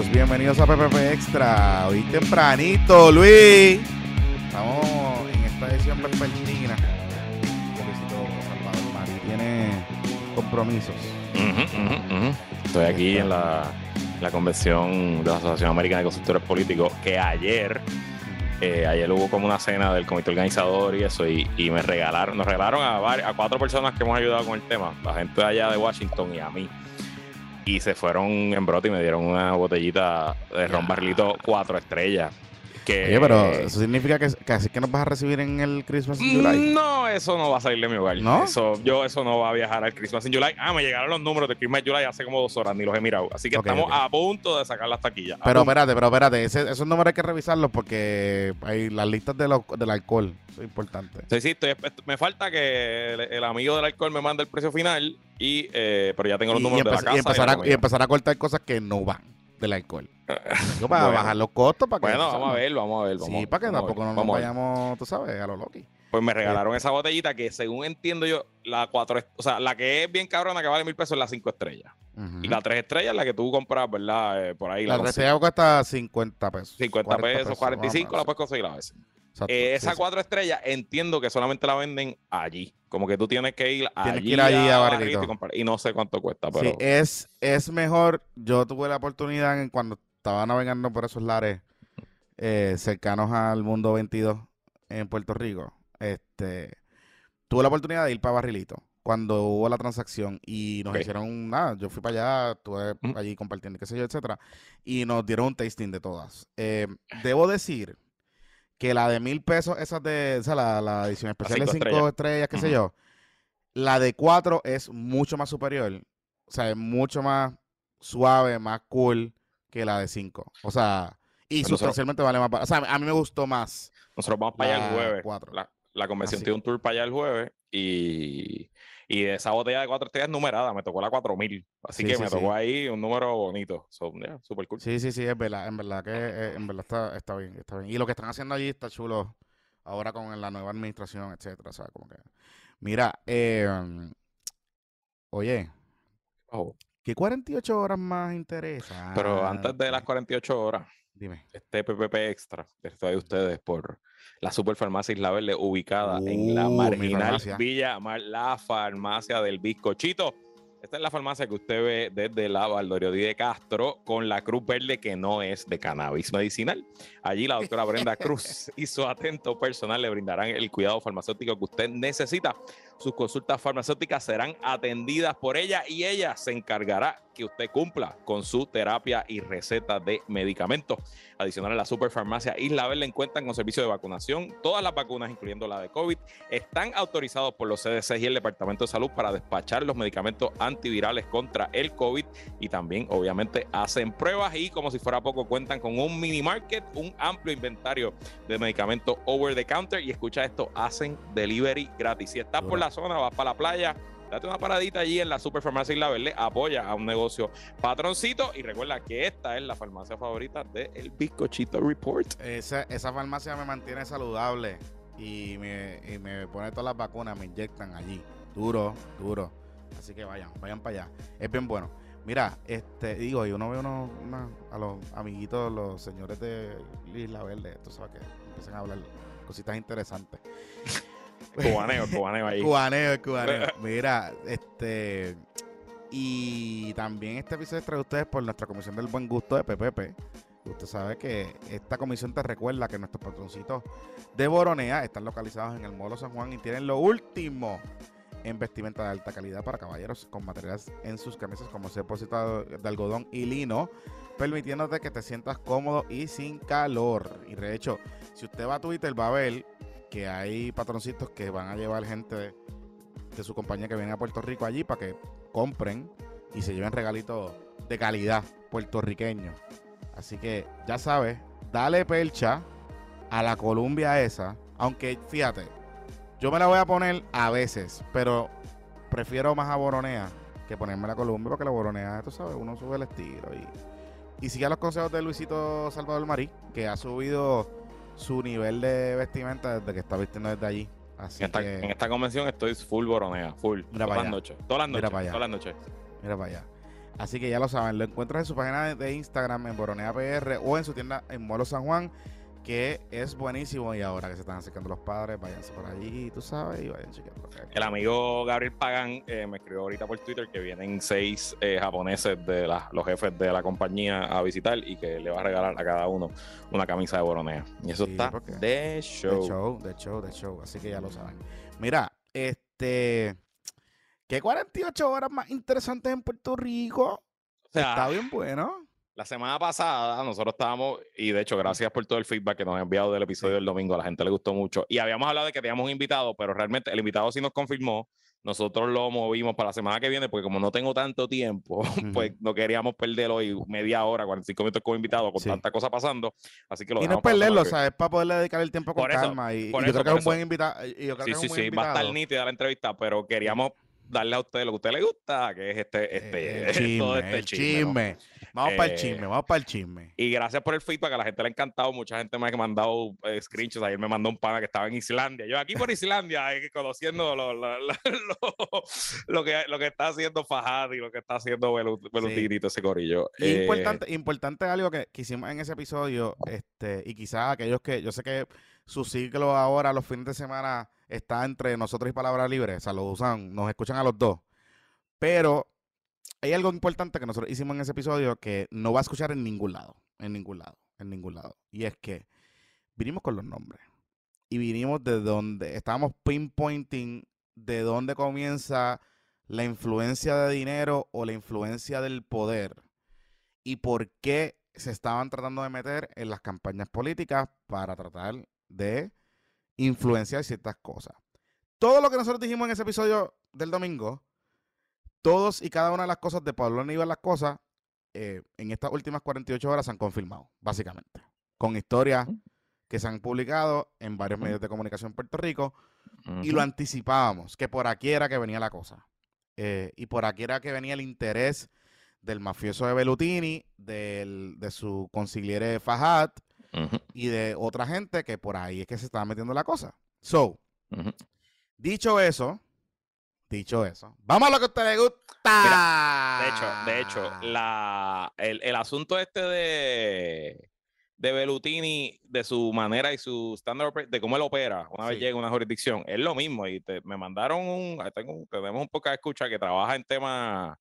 amigos, bienvenidos a PPP Extra. Hoy tempranito, Luis. Estamos en esta edición vespertina. Salvador Mari tiene compromisos. Ujú, ujú, ujú. Estoy aquí en la, la convención de la Asociación Americana de Consultores Políticos que ayer, eh, ayer hubo como una cena del comité organizador y eso y, y me regalaron, nos regalaron a, a cuatro personas que hemos ayudado con el tema, la gente de allá de Washington y a mí. Y se fueron en brote y me dieron una botellita de ron barrilito cuatro estrellas. Que, Oye, pero eso significa que, que así que nos vas a recibir en el Christmas in July. No, eso no va a salir de mi hogar. ¿No? Eso, yo eso no va a viajar al Christmas in July. Ah, me llegaron los números de Christmas in July hace como dos horas, ni los he mirado. Así que estamos a punto de sacar las taquillas. Pero espérate, pero espérate, ese- esos números hay que revisarlos porque hay las listas de lo- del alcohol, eso es importante. Sí, sí, estoy- me falta que el, el amigo del alcohol me mande el precio final, y eh, pero ya tengo los Y, y números de la casa. y empezar a, y empezar a cortar cosas que no van del alcohol. Digo, para Bueno. bajar los costos, para que Bueno, vamos a sabes. ver, vamos a ver. Sí, Vamos, para que tampoco no nos vayamos, tú sabes, a lo Loki. Pues me regalaron esa botellita que, según entiendo yo, la cuatro, o sea, la que es bien cabrona, que vale mil pesos, es la cinco estrellas. Y la tres estrellas, la que tú compras, ¿verdad? Eh, por ahí. La consigues. receta cuesta 50 pesos. 50 40 pesos, 45, más la puedes conseguir a veces. Exacto, Eh, sí, esa sí. cuatro estrellas entiendo que solamente la venden allí. Como que tú tienes que ir allí, Tienes que ir allí a Barrilito. Barrilito y. Y no sé cuánto cuesta, Sí, pero es, es mejor. Yo tuve la oportunidad en cuando estaba navegando por esos lares eh, cercanos al mundo 22 en Puerto Rico. Este, tuve la oportunidad de ir para Barrilito cuando hubo la transacción y nos hicieron nada. Yo fui para allá, estuve allí compartiendo, qué sé yo, etcétera, y nos dieron un tasting de todas. Eh, debo decir que la de mil pesos, esa de, o sea, la, la edición especial de cinco estrellas, estrellas. qué sé yo, la de cuatro es mucho más superior. O sea, es mucho más suave, más cool que la de cinco. O sea, y Pues nosotros- sustancialmente vale más. O sea, a mí me gustó más. nosotros vamos para allá el jueves. cuatro. La, la convención Así. tiene un tour para allá el jueves y, y esa botella de cuatro estrellas numerada me tocó la 4000. Así Sí, que sí, me sí. tocó ahí un número bonito. So, yeah, super cool. Sí, sí, sí, es verdad. En verdad que eh, en verdad está, está bien, está bien. Y lo que están haciendo allí está chulo ahora con la nueva administración, etcétera. O sea, como que. Mira, eh, oye, Oh, ¿qué 48 horas más interesa? Pero antes de las 48 horas, Dime. este PPP extra les trae a ustedes por la Superfarmacia Isla Verde ubicada en la Uh, marginal. Villa Mar, la farmacia del bizcochito. Esta es la farmacia que usted ve desde la Valdoriotti de Castro con la cruz verde que no es de cannabis medicinal. Allí la doctora Brenda Cruz y su atento personal le brindarán el cuidado farmacéutico que usted necesita. Sus consultas farmacéuticas serán atendidas por ella y ella se encargará que usted cumpla con su terapia y receta de medicamentos. Adicional a la Superfarmacia Isla Verde encuentran con servicio de vacunación. Todas las vacunas, incluyendo la de COVID, están autorizados por los CDC y el Departamento de Salud para despachar los medicamentos antivirales contra el COVID y también, obviamente, hacen pruebas y, como si fuera poco, cuentan con un mini market, un amplio inventario de medicamentos over the counter y escucha esto, hacen delivery gratis. Si estás por Duro. Zona, vas para la playa, date una paradita allí en la Superfarmacia Isla Verde, apoya a un negocio patroncito y recuerda que esta es la farmacia favorita del Bizcochito Report. Esa, esa farmacia me mantiene saludable y me, y me pone todas las vacunas, me inyectan allí. Duro, duro. Así que vayan, vayan para allá. Es bien bueno. Mira, este, digo, y uno ve uno, a los amiguitos, los señores de Isla Verde, tú sabes que empiezan a hablar cositas interesantes. Cubaneo, cubaneo ahí. Cubaneo, cubaneo. Mira, este. Y también este episodio es ustedes por nuestra Comisión del Buen Gusto de PPP. Usted sabe que esta comisión te recuerda que nuestros patroncitos de Boronea están localizados en el Molo San Juan y tienen lo último en vestimenta de alta calidad para caballeros con materiales en sus camisas como ese depósito de algodón y lino, permitiéndote que te sientas cómodo y sin calor. Y de hecho, si usted va a Twitter va a ver que hay patroncitos que van a llevar gente de, su compañía que viene a Puerto Rico allí para que compren y se lleven regalitos de calidad puertorriqueño. Así que ya sabes, dale percha a la Columbia esa, aunque fíjate, yo me la voy a poner a veces, pero prefiero más a Boronea que ponerme la Columbia porque la Boronea, tú sabes, uno sube el estilo y, y sigue los consejos de Luisito Salvador Marí, que ha subido su nivel de vestimenta desde que está vistiendo desde allí. Así En esta, que, en esta convención estoy full boronea, full. Mira todas las noches. Todas las Mira noches. para allá. Todas las noches. mira para allá. Así que ya lo saben, lo encuentras en su página de- de Instagram en Boronea PR o en su tienda en Molo San Juan, que es buenísimo. Y ahora que se están acercando los padres, váyanse por allí, tú sabes, y vayan chequeando. El amigo Gabriel Pagan eh, me escribió ahorita por Twitter que vienen seis eh, japoneses de la- los jefes de la compañía a visitar y que le va a regalar a cada uno una camisa de Boronea. Y eso Sí, está de show. De show, de show, de show. Así que ya lo saben. Mira, este. ¿Qué 48 horas más interesantes en Puerto Rico? O sea, Está bien bueno. La semana pasada nosotros estábamos, y de hecho, gracias por todo el feedback que nos han enviado del episodio del domingo, a la gente le gustó mucho. Y habíamos hablado de que teníamos un invitado, pero realmente el invitado sí nos confirmó. Nosotros lo movimos para la semana que viene, porque como no tengo tanto tiempo, pues no queríamos perder hoy media hora, 45 minutos como invitado, con Sí. tanta cosa pasando. Así que lo Y no es perderlo, semana que- ¿sabes? Para poderle dedicar el tiempo con Por eso, calma. Y, y por yo eso, creo que es un buen invitado. Y yo creo Sí, que es sí, un buen sí, va a estar nítida la entrevista, pero queríamos darle a usted lo que a usted le gusta, que es este, este, Eh, chisme, todo este el chisme, ¿no? Vamos para el Eh, chisme, vamos para el chisme. Y gracias por el feedback, a la gente le ha encantado. Mucha gente me ha mandado eh, screenshots. Ayer me mandó un pana que estaba en Islandia. Yo aquí por Islandia, eh, conociendo lo, lo- lo- que, lo que está haciendo Fajad y lo que está haciendo y todo ese corillo. Y Eh, importante, importante algo que, que hicimos en ese episodio, este, y quizás aquellos que, yo sé que su ciclo ahora, los fines de semana, está entre nosotros y Palabra Libre, o sea, lo usan, nos escuchan a los dos. Pero hay algo importante que nosotros hicimos en ese episodio que no va a escuchar en ningún lado, en ningún lado, en ningún lado. Y es que vinimos con los nombres. Y vinimos de donde, estábamos pinpointing de dónde comienza la influencia de dinero o la influencia del poder y por qué se estaban tratando de meter en las campañas políticas para tratar de influenciar ciertas cosas. Todo lo que nosotros dijimos en ese episodio del domingo, todos y cada una de las cosas de Pablo Aníbal las cosas, eh, en estas últimas 48 horas se han confirmado, básicamente, con historias que se han publicado en varios medios de comunicación en Puerto Rico y lo anticipábamos, que por aquí era que venía la cosa. Eh, y por aquí era que venía el interés del mafioso de Belutini, del, de su consigliere Fajat y de otra gente que por ahí es que se estaba metiendo la cosa. So, dicho eso, dicho eso, vamos a lo que a usted le gusta. De hecho, de hecho, la, el, el asunto este de, de Belutini, de su manera y su oper- de cómo él opera una vez llega a una jurisdicción, es lo mismo. Y te- me mandaron un, tengo, tenemos un poco de escucha que trabaja en temas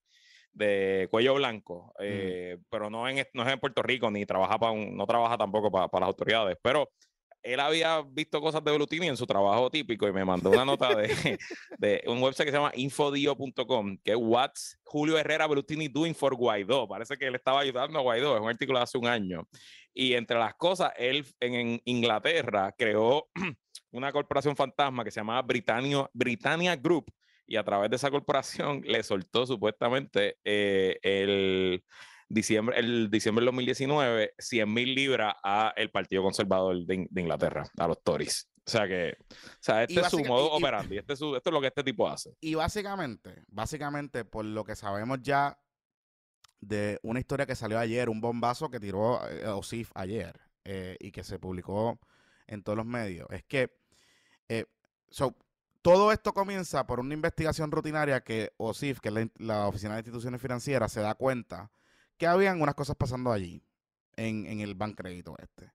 de cuello blanco, eh, pero no en, no es en Puerto Rico, ni trabaja para un- no trabaja tampoco para, para las autoridades, pero él había visto cosas de Belutini en su trabajo típico y me mandó una nota de, de un website que se llama infodio.com, que es What's Julio Herrera Belutini Doing for Guaidó. Parece que él estaba ayudando a Guaidó, es un artículo de hace un año. Y entre las cosas, él en, Inglaterra creó una corporación fantasma que se llamaba Britannia, Britannia Group y a través de esa corporación le soltó supuestamente eh, el diciembre, el diciembre del 2019 100 mil libras a el Partido Conservador de, In- de Inglaterra, a los Tories. O sea que, o sea, este es su modo y- y- operandi, este es su- esto es lo que este tipo hace. Y básicamente, básicamente, por lo que sabemos ya de una historia que salió ayer, un bombazo que tiró eh, Osif ayer eh, y que se publicó en todos los medios, es que eh, so, todo esto comienza por una investigación rutinaria que OSIF, que es la Oficina de Instituciones Financieras, se da cuenta que habían unas cosas pasando allí, en, en el Bancrédito este.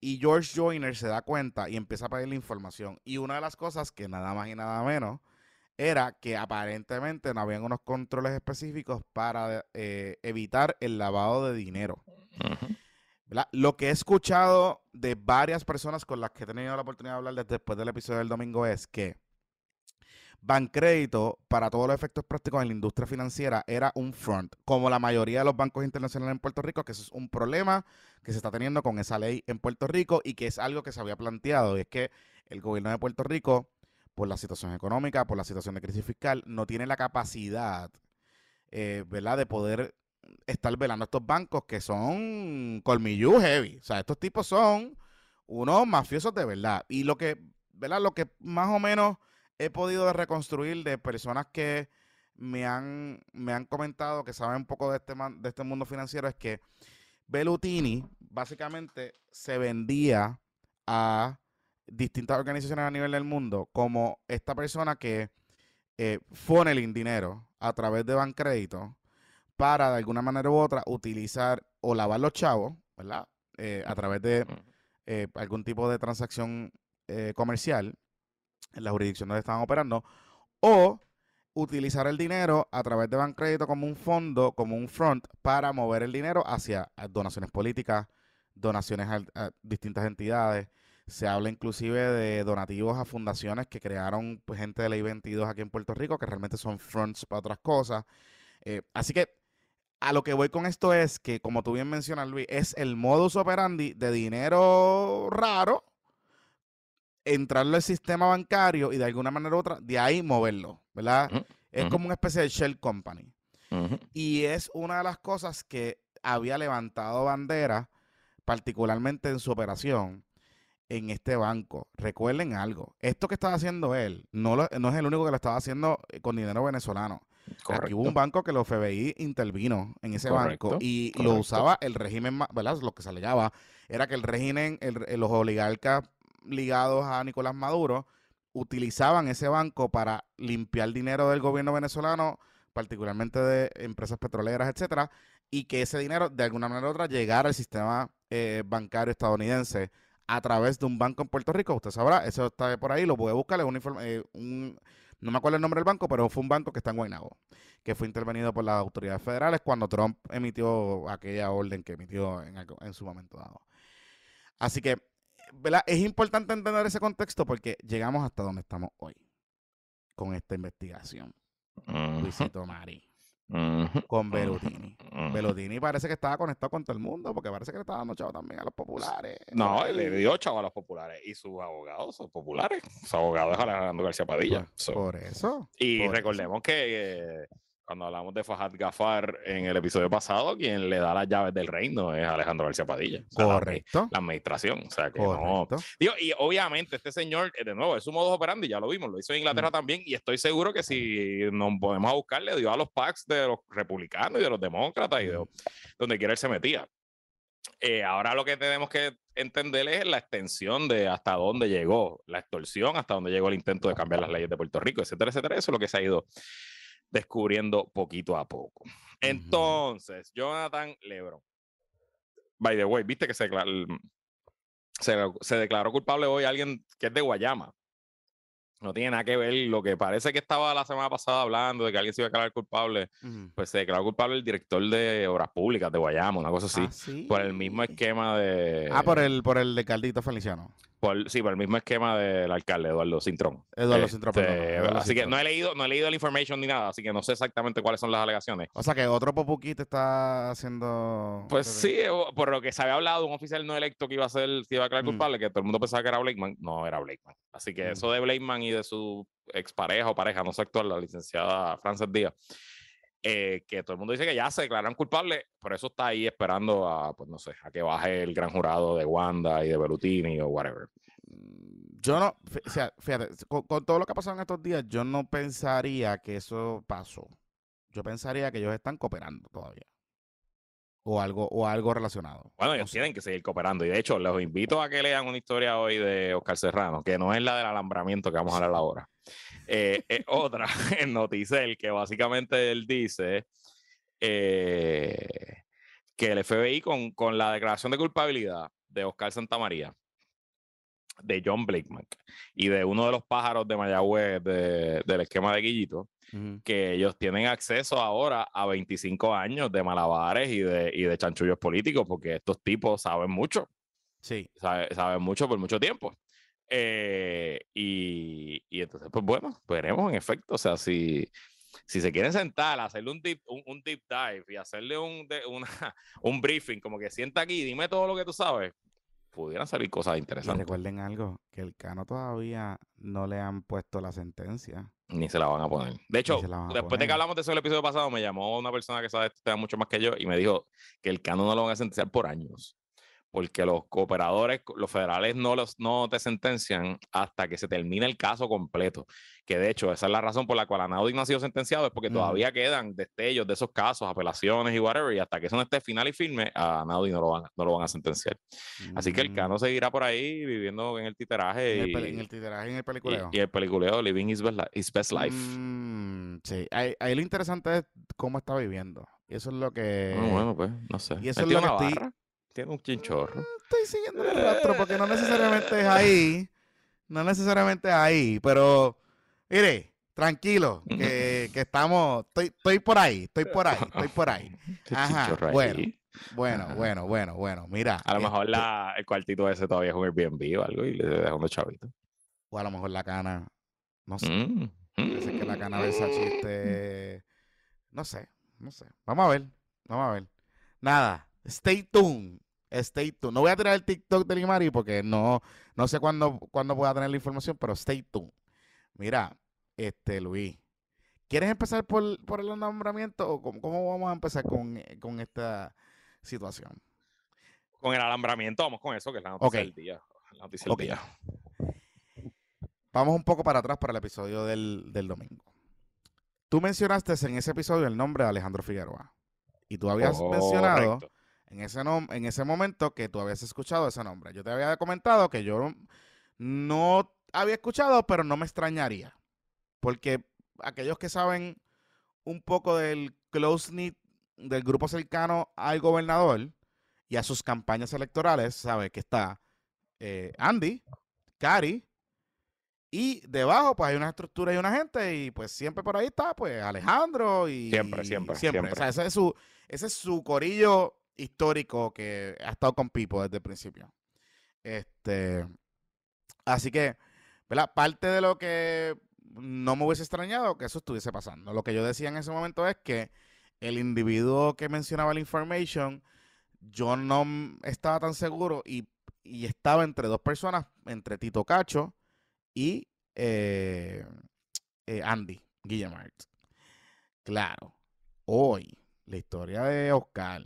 Y George Joyner se da cuenta y empieza a pedirle información. Y una de las cosas que nada más y nada menos era que aparentemente no habían unos controles específicos para eh, evitar el lavado de dinero. Lo que he escuchado de varias personas con las que he tenido la oportunidad de hablar desde- después del episodio del domingo es que Bancrédito, para todos los efectos prácticos en la industria financiera, era un front, como la mayoría de los bancos internacionales en Puerto Rico, que eso es un problema que se está teniendo con esa ley en Puerto Rico y que es algo que se había planteado, y es que el gobierno de Puerto Rico, por la situación económica, por la situación de crisis fiscal, no tiene la capacidad, eh, ¿verdad?, de poder estar velando a estos bancos que son colmillú heavy. O sea, estos tipos son unos mafiosos de verdad. Y lo que, ¿verdad? Lo que más o menos he podido reconstruir de personas que me han, me han comentado que saben un poco de este, man- de este mundo financiero es que Belutini básicamente se vendía a distintas organizaciones a nivel del mundo como esta persona que eh, dinero a través de Bancrédito para de alguna manera u otra utilizar o lavar los chavos, ¿verdad? Eh, a través de eh, algún tipo de transacción eh, comercial en la jurisdicción donde estaban operando, o utilizar el dinero a través de Bancrédito como un fondo, como un front, para mover el dinero hacia donaciones políticas, donaciones a, distintas entidades. Se habla inclusive de donativos a fundaciones que crearon pues, gente de Ley 22 aquí en Puerto Rico, que realmente son fronts para otras cosas. Eh, así que a lo que voy con esto es que, como tú bien mencionas, Luis, es el modus operandi de dinero raro, entrarlo al sistema bancario y de alguna manera u otra, de ahí moverlo, ¿verdad? Es como una especie de shell company. Y es una de las cosas que había levantado bandera, particularmente en su operación, en este banco. Recuerden algo, esto que estaba haciendo él no, no es el único que lo estaba haciendo eh, con dinero venezolano. Aquí hubo un banco que los FBI intervino en ese banco y lo usaba el régimen, ¿verdad? Lo que se alegaba era que el régimen, los oligarcas ligados a Nicolás Maduro utilizaban ese banco para limpiar dinero del gobierno venezolano, particularmente de empresas petroleras, etcétera, y que ese dinero de alguna manera u otra llegara al sistema eh, bancario estadounidense a través de un banco en Puerto Rico. Usted sabrá, eso está por ahí, lo puede buscar, un, eh, un no me acuerdo el nombre del banco, pero fue un banco que está en Guaynabo, que fue intervenido por las autoridades federales cuando Trump emitió aquella orden que emitió en su momento dado. Así que, ¿verdad? Es importante entender ese contexto porque llegamos hasta donde estamos hoy con esta investigación. Luisito Mari con Belutini. Belutini parece que estaba conectado con todo el mundo porque parece que le estaba dando chavo también a los populares. No, él le dio chavo a los populares y sus abogados son populares. Su abogado es Alejandro García Padilla. Por, eso. Y recordemos que cuando hablamos de Fajad Gafar en el episodio pasado, quien le da las llaves del reino es Alejandro García Padilla. Correcto. La, administración. O sea que no. Digo, y obviamente este señor, eh, de nuevo, es su modo operandi, ya lo vimos, lo hizo en Inglaterra también, y estoy seguro que si nos podemos buscar, le dio a los packs de los republicanos y de los demócratas y de donde quiera él se metía. Eh, ahora lo que tenemos que entender es la extensión de hasta dónde llegó la extorsión, hasta dónde llegó el intento de cambiar las leyes de Puerto Rico, etcétera, etcétera. Eso es lo que se ha ido descubriendo poquito a poco. Entonces, Jonathan Lebron. By the way, viste que se, se, declaró culpable hoy alguien que es de Guayama. No tiene nada que ver lo que parece que estaba la semana pasada hablando de que alguien se iba a declarar culpable. Pues se declaró culpable el director de Obras Públicas de Guayama, una cosa así. Ah, por el mismo esquema de. Ah, por el, por el de Caldito Feliciano sí, por el mismo esquema del alcalde, Eduardo Cintrón. Eduardo Cintrón, este, Así que no he leído, no he leído la información ni nada, así que no sé exactamente cuáles son las alegaciones. O sea que otro te está haciendo. Pues sí, por lo que se había hablado, un oficial no electo que iba a ser, que iba a declarar mm. culpable, que todo el mundo pensaba que era Blakeman, no era Blakeman. Así que mm. eso de Blakeman y de su expareja o pareja, no sé actual, la licenciada Frances Díaz. Eh, que todo el mundo dice que ya se declararon culpables, por eso está ahí esperando a, pues no sé, a que baje el gran jurado de Wanda y de Berutini o whatever. Mm, yo no, fíjate, con, todo lo que ha pasado en estos días, yo no pensaría que eso pasó. Yo pensaría que ellos están cooperando todavía. O algo, o algo relacionado. Bueno, ellos tienen que seguir cooperando. Y de hecho, los invito a que lean una historia hoy de Oscar Serrano, que no es la del alambramiento que vamos a hablar ahora. Eh, otra en Noticel, que básicamente él dice eh, que el FBI con, con, la declaración de culpabilidad de Oscar Santamaría, de John Blakeman y de uno de los pájaros de Mayagüez del esquema de Guillito, que ellos tienen acceso ahora a 25 años de malabares y de, y de chanchullos políticos, porque estos tipos saben mucho. Sí. saben mucho por mucho tiempo. Eh, y, y, entonces, pues bueno, veremos en efecto, o sea, si, si se quieren sentar, hacerle un deep, un, deep dive y hacerle un, una, un briefing, como que sienta aquí, dime todo lo que tú sabes, pudieran salir cosas interesantes. recuerden algo, que el Cano todavía no le han puesto la sentencia. Ni se la van a poner. De hecho, después de que hablamos de eso el episodio pasado, me llamó una persona que sabe esto mucho más que yo y me dijo que el Cano no lo van a sentenciar por años porque los cooperadores, los federales no, los, no te sentencian hasta que se termine el caso completo. Que de hecho, esa es la razón por la cual Anaudi no ha sido sentenciado, es porque todavía quedan destellos de esos casos, apelaciones y whatever, y hasta que eso no esté final y firme, a Anaudi no lo van, no lo van a sentenciar. Así que el cano mm. seguirá por ahí viviendo en el titeraje. En el, titeraje y en el peliculeo. Y, el peliculeo, Living his Best, Life. Mm, sí, ahí, lo interesante es cómo está viviendo. Y eso es lo que. Ah, bueno, pues, no sé. y eso es lo que estoy- Tiene un chinchorro. Estoy siguiendo el rastro porque no necesariamente es ahí. No necesariamente es ahí. Pero, mire, tranquilo, que, que estamos. Estoy, estoy por ahí, estoy por ahí, estoy por ahí. Ajá, bueno. Bueno, Ajá. bueno, bueno, bueno. Mira. A lo mejor este, la, el cuartito ese todavía es un Airbnb o algo y le dejan unos chavitos. O a lo mejor la cana. No sé. Mm, Puede ser que la cana mm. Versace esté. No sé, no sé. Vamos a ver, vamos a ver. Nada, stay tuned. Stay tuned. No voy a tirar el TikTok de Limari porque no, no sé cuándo, cuándo voy a tener la información, pero stay tuned. Mira, este Luis, ¿quieres empezar por, por el nombramiento o cómo, cómo vamos a empezar con, con esta situación? Con el alambramiento, vamos con eso, que es la noticia del día. La noticia del día. Vamos un poco para atrás para el episodio del, del domingo. Tú mencionaste en ese episodio el nombre de Alejandro Figueroa. Y tú habías mencionado Correcto. En ese, nom- en ese momento que tú habías escuchado ese nombre. Yo te había comentado que yo no había escuchado, pero no me extrañaría. Porque aquellos que saben un poco del close-knit, del grupo cercano al gobernador y a sus campañas electorales, sabe que está eh, Andy, Cari, y debajo pues hay una estructura y una gente y pues siempre por ahí está pues Alejandro y Siempre, siempre, siempre. siempre. O sea, ese es su ese es su corillo histórico que ha estado con Pipo desde el principio. Este, así que, ¿verdad? Parte de lo que no me hubiese extrañado que eso estuviese pasando. Lo que yo decía en ese momento es que el individuo que mencionaba la information, yo no estaba tan seguro y, y estaba entre dos personas, entre Tito Cacho y eh, eh, Andy Guillemart. Claro, hoy la historia de Oscar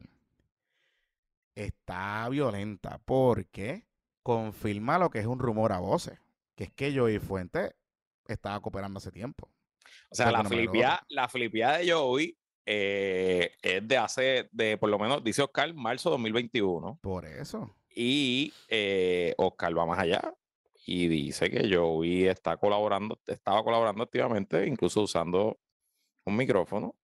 está violenta porque confirma lo que es un rumor a voces, que es que Joey Fuente estaba cooperando hace tiempo. O sea, la no flipia, la flipia de Joey eh, es de hace, de por lo menos, dice Oscar, marzo 2021. Por eso. Y eh, Oscar va más allá y dice que Joey está colaborando, estaba colaborando activamente, incluso usando un micrófono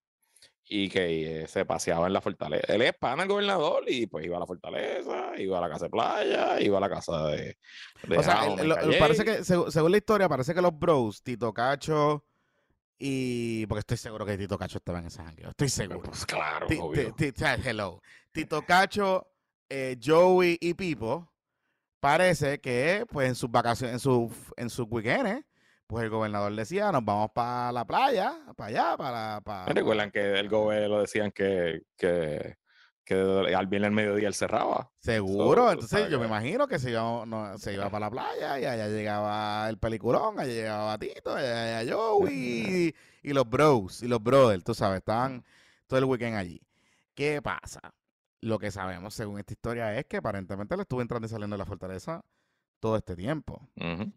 y que eh, se paseaba en la fortaleza. Él es pana del gobernador y pues iba a la fortaleza, iba a la casa de playa, iba a la casa de... O sea, el- parece que, seg- según la historia, parece que los bros, Tito Cacho y... Porque estoy seguro que Tito Cacho estaba en ese jangueo. Estoy seguro. Pues claro, obvio. hello. Tito Cacho, eh, Joey y Pipo, parece que pues en sus vacaciones, en sus en sus weekends, pues el gobernador decía, nos vamos para la playa, para allá, para... para Recuerdan que el gobierno decían que, que, que al viernes al mediodía él cerraba. Seguro, So, entonces yo me imagino que se iba, no, se iba para la playa y allá llegaba el peliculón, allá llegaba Tito, allá llegaba Joey y, y los bros y los brothers, tú sabes, estaban todo el weekend allí. ¿Qué pasa? Lo que sabemos según esta historia es que aparentemente le estuvo entrando y saliendo de la fortaleza todo este tiempo Ujú.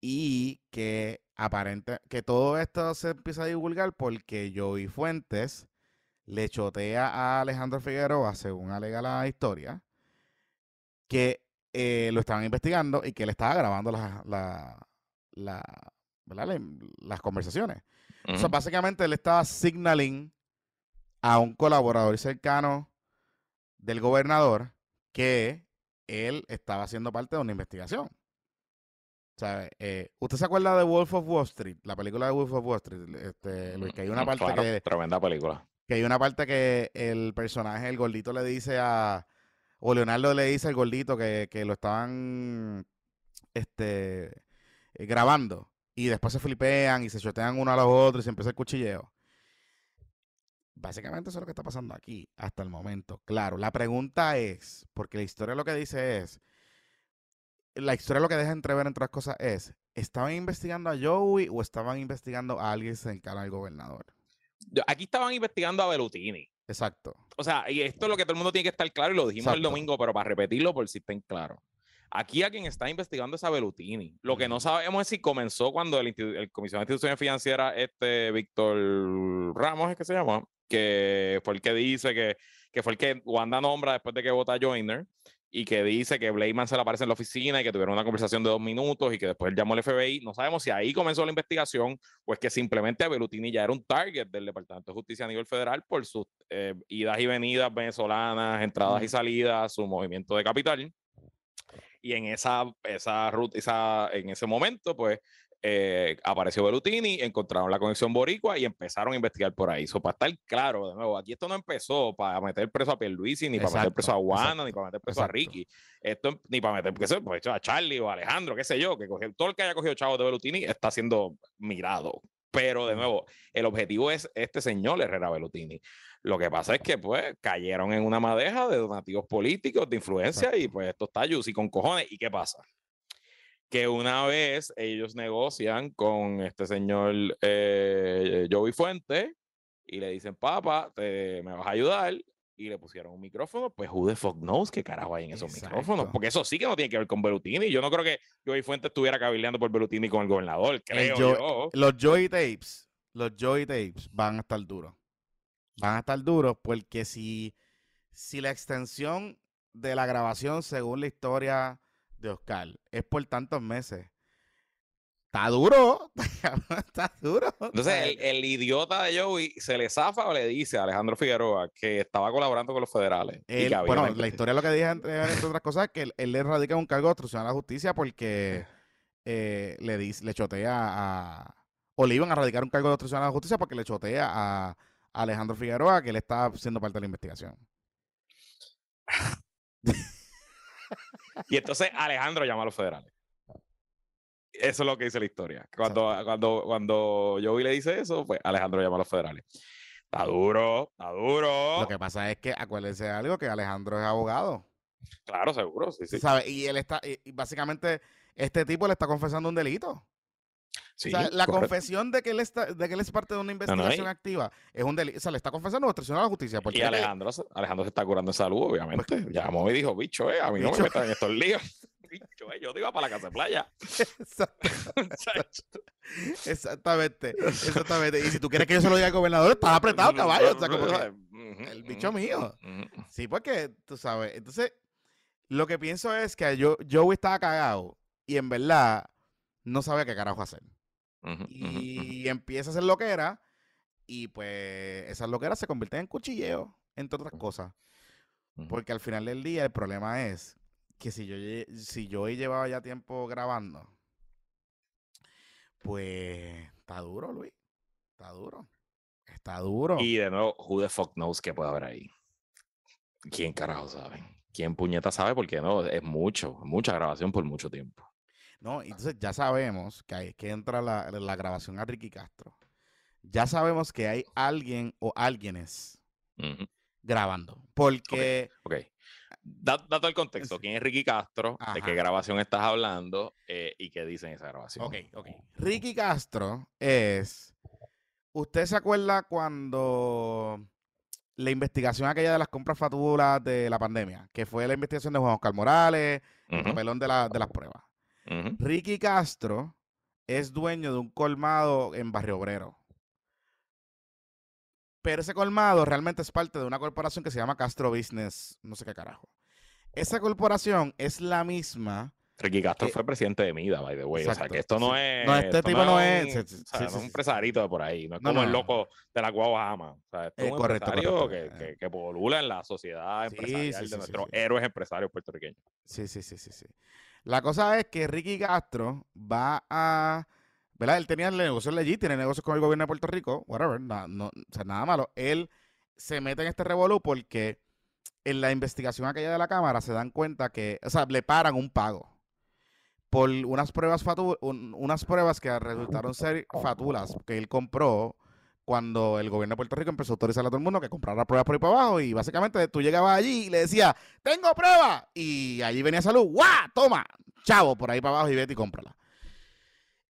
Y que aparente que todo esto se empieza a divulgar porque Joey Fuentes le chotea a Alejandro Figueroa, según alega la historia, que eh, lo estaban investigando y que él estaba grabando la- la- la- ¿verdad? La- las conversaciones. O sea, básicamente él estaba signaling a un colaborador cercano del gobernador que él estaba siendo parte de una investigación. ¿Sabe? Eh, ¿Usted se acuerda de Wolf of Wall Street? La película de Wolf of Wall Street, este, Luis, que hay una Mm, parte claro, que, Tremenda película. que hay una parte que el personaje, el gordito, le dice a. O Leonardo le dice al gordito que, que lo estaban este, eh, grabando. Y después se flipean y se chotean uno a los otros y se empieza el cuchilleo. Básicamente eso es lo que está pasando aquí hasta el momento. Claro, la pregunta es, porque la historia lo que dice es, la historia lo que deja entrever entre otras cosas es, ¿estaban investigando a Joey o estaban investigando a alguien cercano al gobernador? Aquí estaban investigando a Belutini. Exacto. O sea, y esto es lo que todo el mundo tiene que estar claro y lo dijimos el domingo, pero para repetirlo por si estén claros. Aquí a quien está investigando es a Belutini. Lo que no sabemos es si comenzó cuando el, el Comisión de Instituciones Financieras, este Víctor Ramos, es que se llama, que fue el que dice que, que fue el que Wanda nombra después de que vota Joyner, y que dice que Blayman se le aparece en la oficina y que tuvieron una conversación de dos minutos y que después él llamó al FBI. No sabemos si ahí comenzó la investigación o es que simplemente Belutini ya era un target del Departamento de Justicia a nivel federal por sus eh, idas y venidas venezolanas, entradas y salidas, su movimiento de capital. Y en esa, esa ruta, esa, en ese momento, pues eh, apareció Belutini, encontraron la conexión boricua y empezaron a investigar por ahí. So, para estar claro, de nuevo, aquí esto no empezó para meter preso a Pierluisi, ni para meter preso a Juana, ni para meter preso a Ricky. Esto ni para meter preso pues, a Charlie o a Alejandro, qué sé yo, que todo el que haya cogido chavos de Belutini está siendo mirado. Pero de nuevo, el objetivo es este señor Herrera Belutini. Lo que pasa es que pues cayeron en una madeja de donativos políticos, de influencia, y pues esto está y con cojones. ¿Y qué pasa? Que una vez ellos negocian con este señor eh, Joey Fuente y le dicen, papá, te, me vas a ayudar, y le pusieron un micrófono, pues who the fuck knows qué carajo hay en esos micrófonos, porque eso sí que no tiene que ver con Belutini. Yo no creo que Joey Fuente estuviera cabildeando por Belutini con el gobernador, creo yo. Los Joey Tapes, los Joey Tapes van a estar duros. Van a estar duros porque si, si la extensión de la grabación, según la historia de Oscar es por tantos meses. Está duro, está duro. Entonces, el, idiota de Joey se le zafa o le dice a Alejandro Figueroa que estaba colaborando con los federales. bueno, la historia lo que dije, entre, otras cosas, es que él, le radica un cargo de obstrucción a la justicia porque eh, le, dice, le chotea a. O le iban a radicar un cargo de obstrucción a la justicia porque le chotea a, a Alejandro Figueroa que él estaba siendo parte de la investigación. Y entonces Alejandro llama a los federales. Eso es lo que dice la historia. Cuando, cuando, cuando Joey le dice eso, pues Alejandro llama a los federales. Está duro, está duro. Lo que pasa es que acuérdense de algo, que Alejandro es abogado. Claro, seguro, sí, sí. Y él está, y básicamente, este tipo le está confesando un delito la confesión de que, él está, de que él es parte de una investigación activa es un delito. O sea, le está confesando obstrucción a la justicia. y Alejandro, Alejandro se está curando en salud, obviamente. Pues, Llamó y dijo, bicho, eh, a mí no me metan en estos líos. bicho, eh, yo te iba para la casa de playa. exactamente. Exactamente. Y si tú quieres que yo se lo diga al gobernador, está apretado, caballo. O sea, como el bicho mío. Sí, porque tú sabes. Entonces, lo que pienso es que yo, Joey estaba cagado y en verdad no sabía qué carajo hacer y empieza a hacer lo que era. Y pues esas loqueras se convierten en cuchilleo, entre otras cosas. Porque al final del día el problema es que si yo, si yo llevaba ya tiempo grabando, pues está duro, Luis. Está duro. Está duro. Y de nuevo, who the fuck knows qué puede haber ahí. ¿Quién carajo sabe? ¿Quién puñeta sabe? Porque no, es mucho, mucha grabación por mucho tiempo. No, entonces ya sabemos que hay que entra la, la grabación a Ricky Castro. Ya sabemos que hay alguien o alguienes grabando. Porque. Ok. okay. Dato el contexto. ¿Quién es Ricky Castro? ¿De qué grabación estás hablando? Eh, ¿Y qué dice en esa grabación? Ok, ok. Ricky Castro es. ¿Usted se acuerda cuando la investigación aquella de las compras fatulas de la pandemia? Que fue la investigación de Juan Oscar Morales, el papelón de, de las pruebas. Ricky Castro es dueño de un colmado en Barrio Obrero. Pero ese colmado realmente es parte de una corporación que se llama Castro Business, no sé qué carajo. Esa corporación es la misma. Ricky Castro fue presidente de MIDA, by the way. o sea, que esto no es. No, este tipo no es. es, un empresarito de por ahí. No es como el loco de la Guabahama. O sea, es un correcto, empresario Que, que, que, polula en la sociedad empresarial de nuestros héroes empresarios puertorriqueños. Sí, sí, sí, sí. sí. La cosa es que Ricky Castro va a. ¿Verdad? Él tenía negocios allí, tiene negocios con el gobierno de Puerto Rico, whatever, no, o sea, nada malo. Él se mete en este revolú porque en la investigación aquella de la Cámara se dan cuenta que, o sea, le paran un pago por unas pruebas, unas pruebas que resultaron ser fatulas que él compró cuando el gobierno de Puerto Rico empezó a autorizar a todo el mundo que comprara pruebas por ahí para abajo y básicamente tú llegabas allí y le decías, tengo pruebas y allí venía salud, ¡guau! Toma, chavo, por ahí para abajo y vete y cómprala.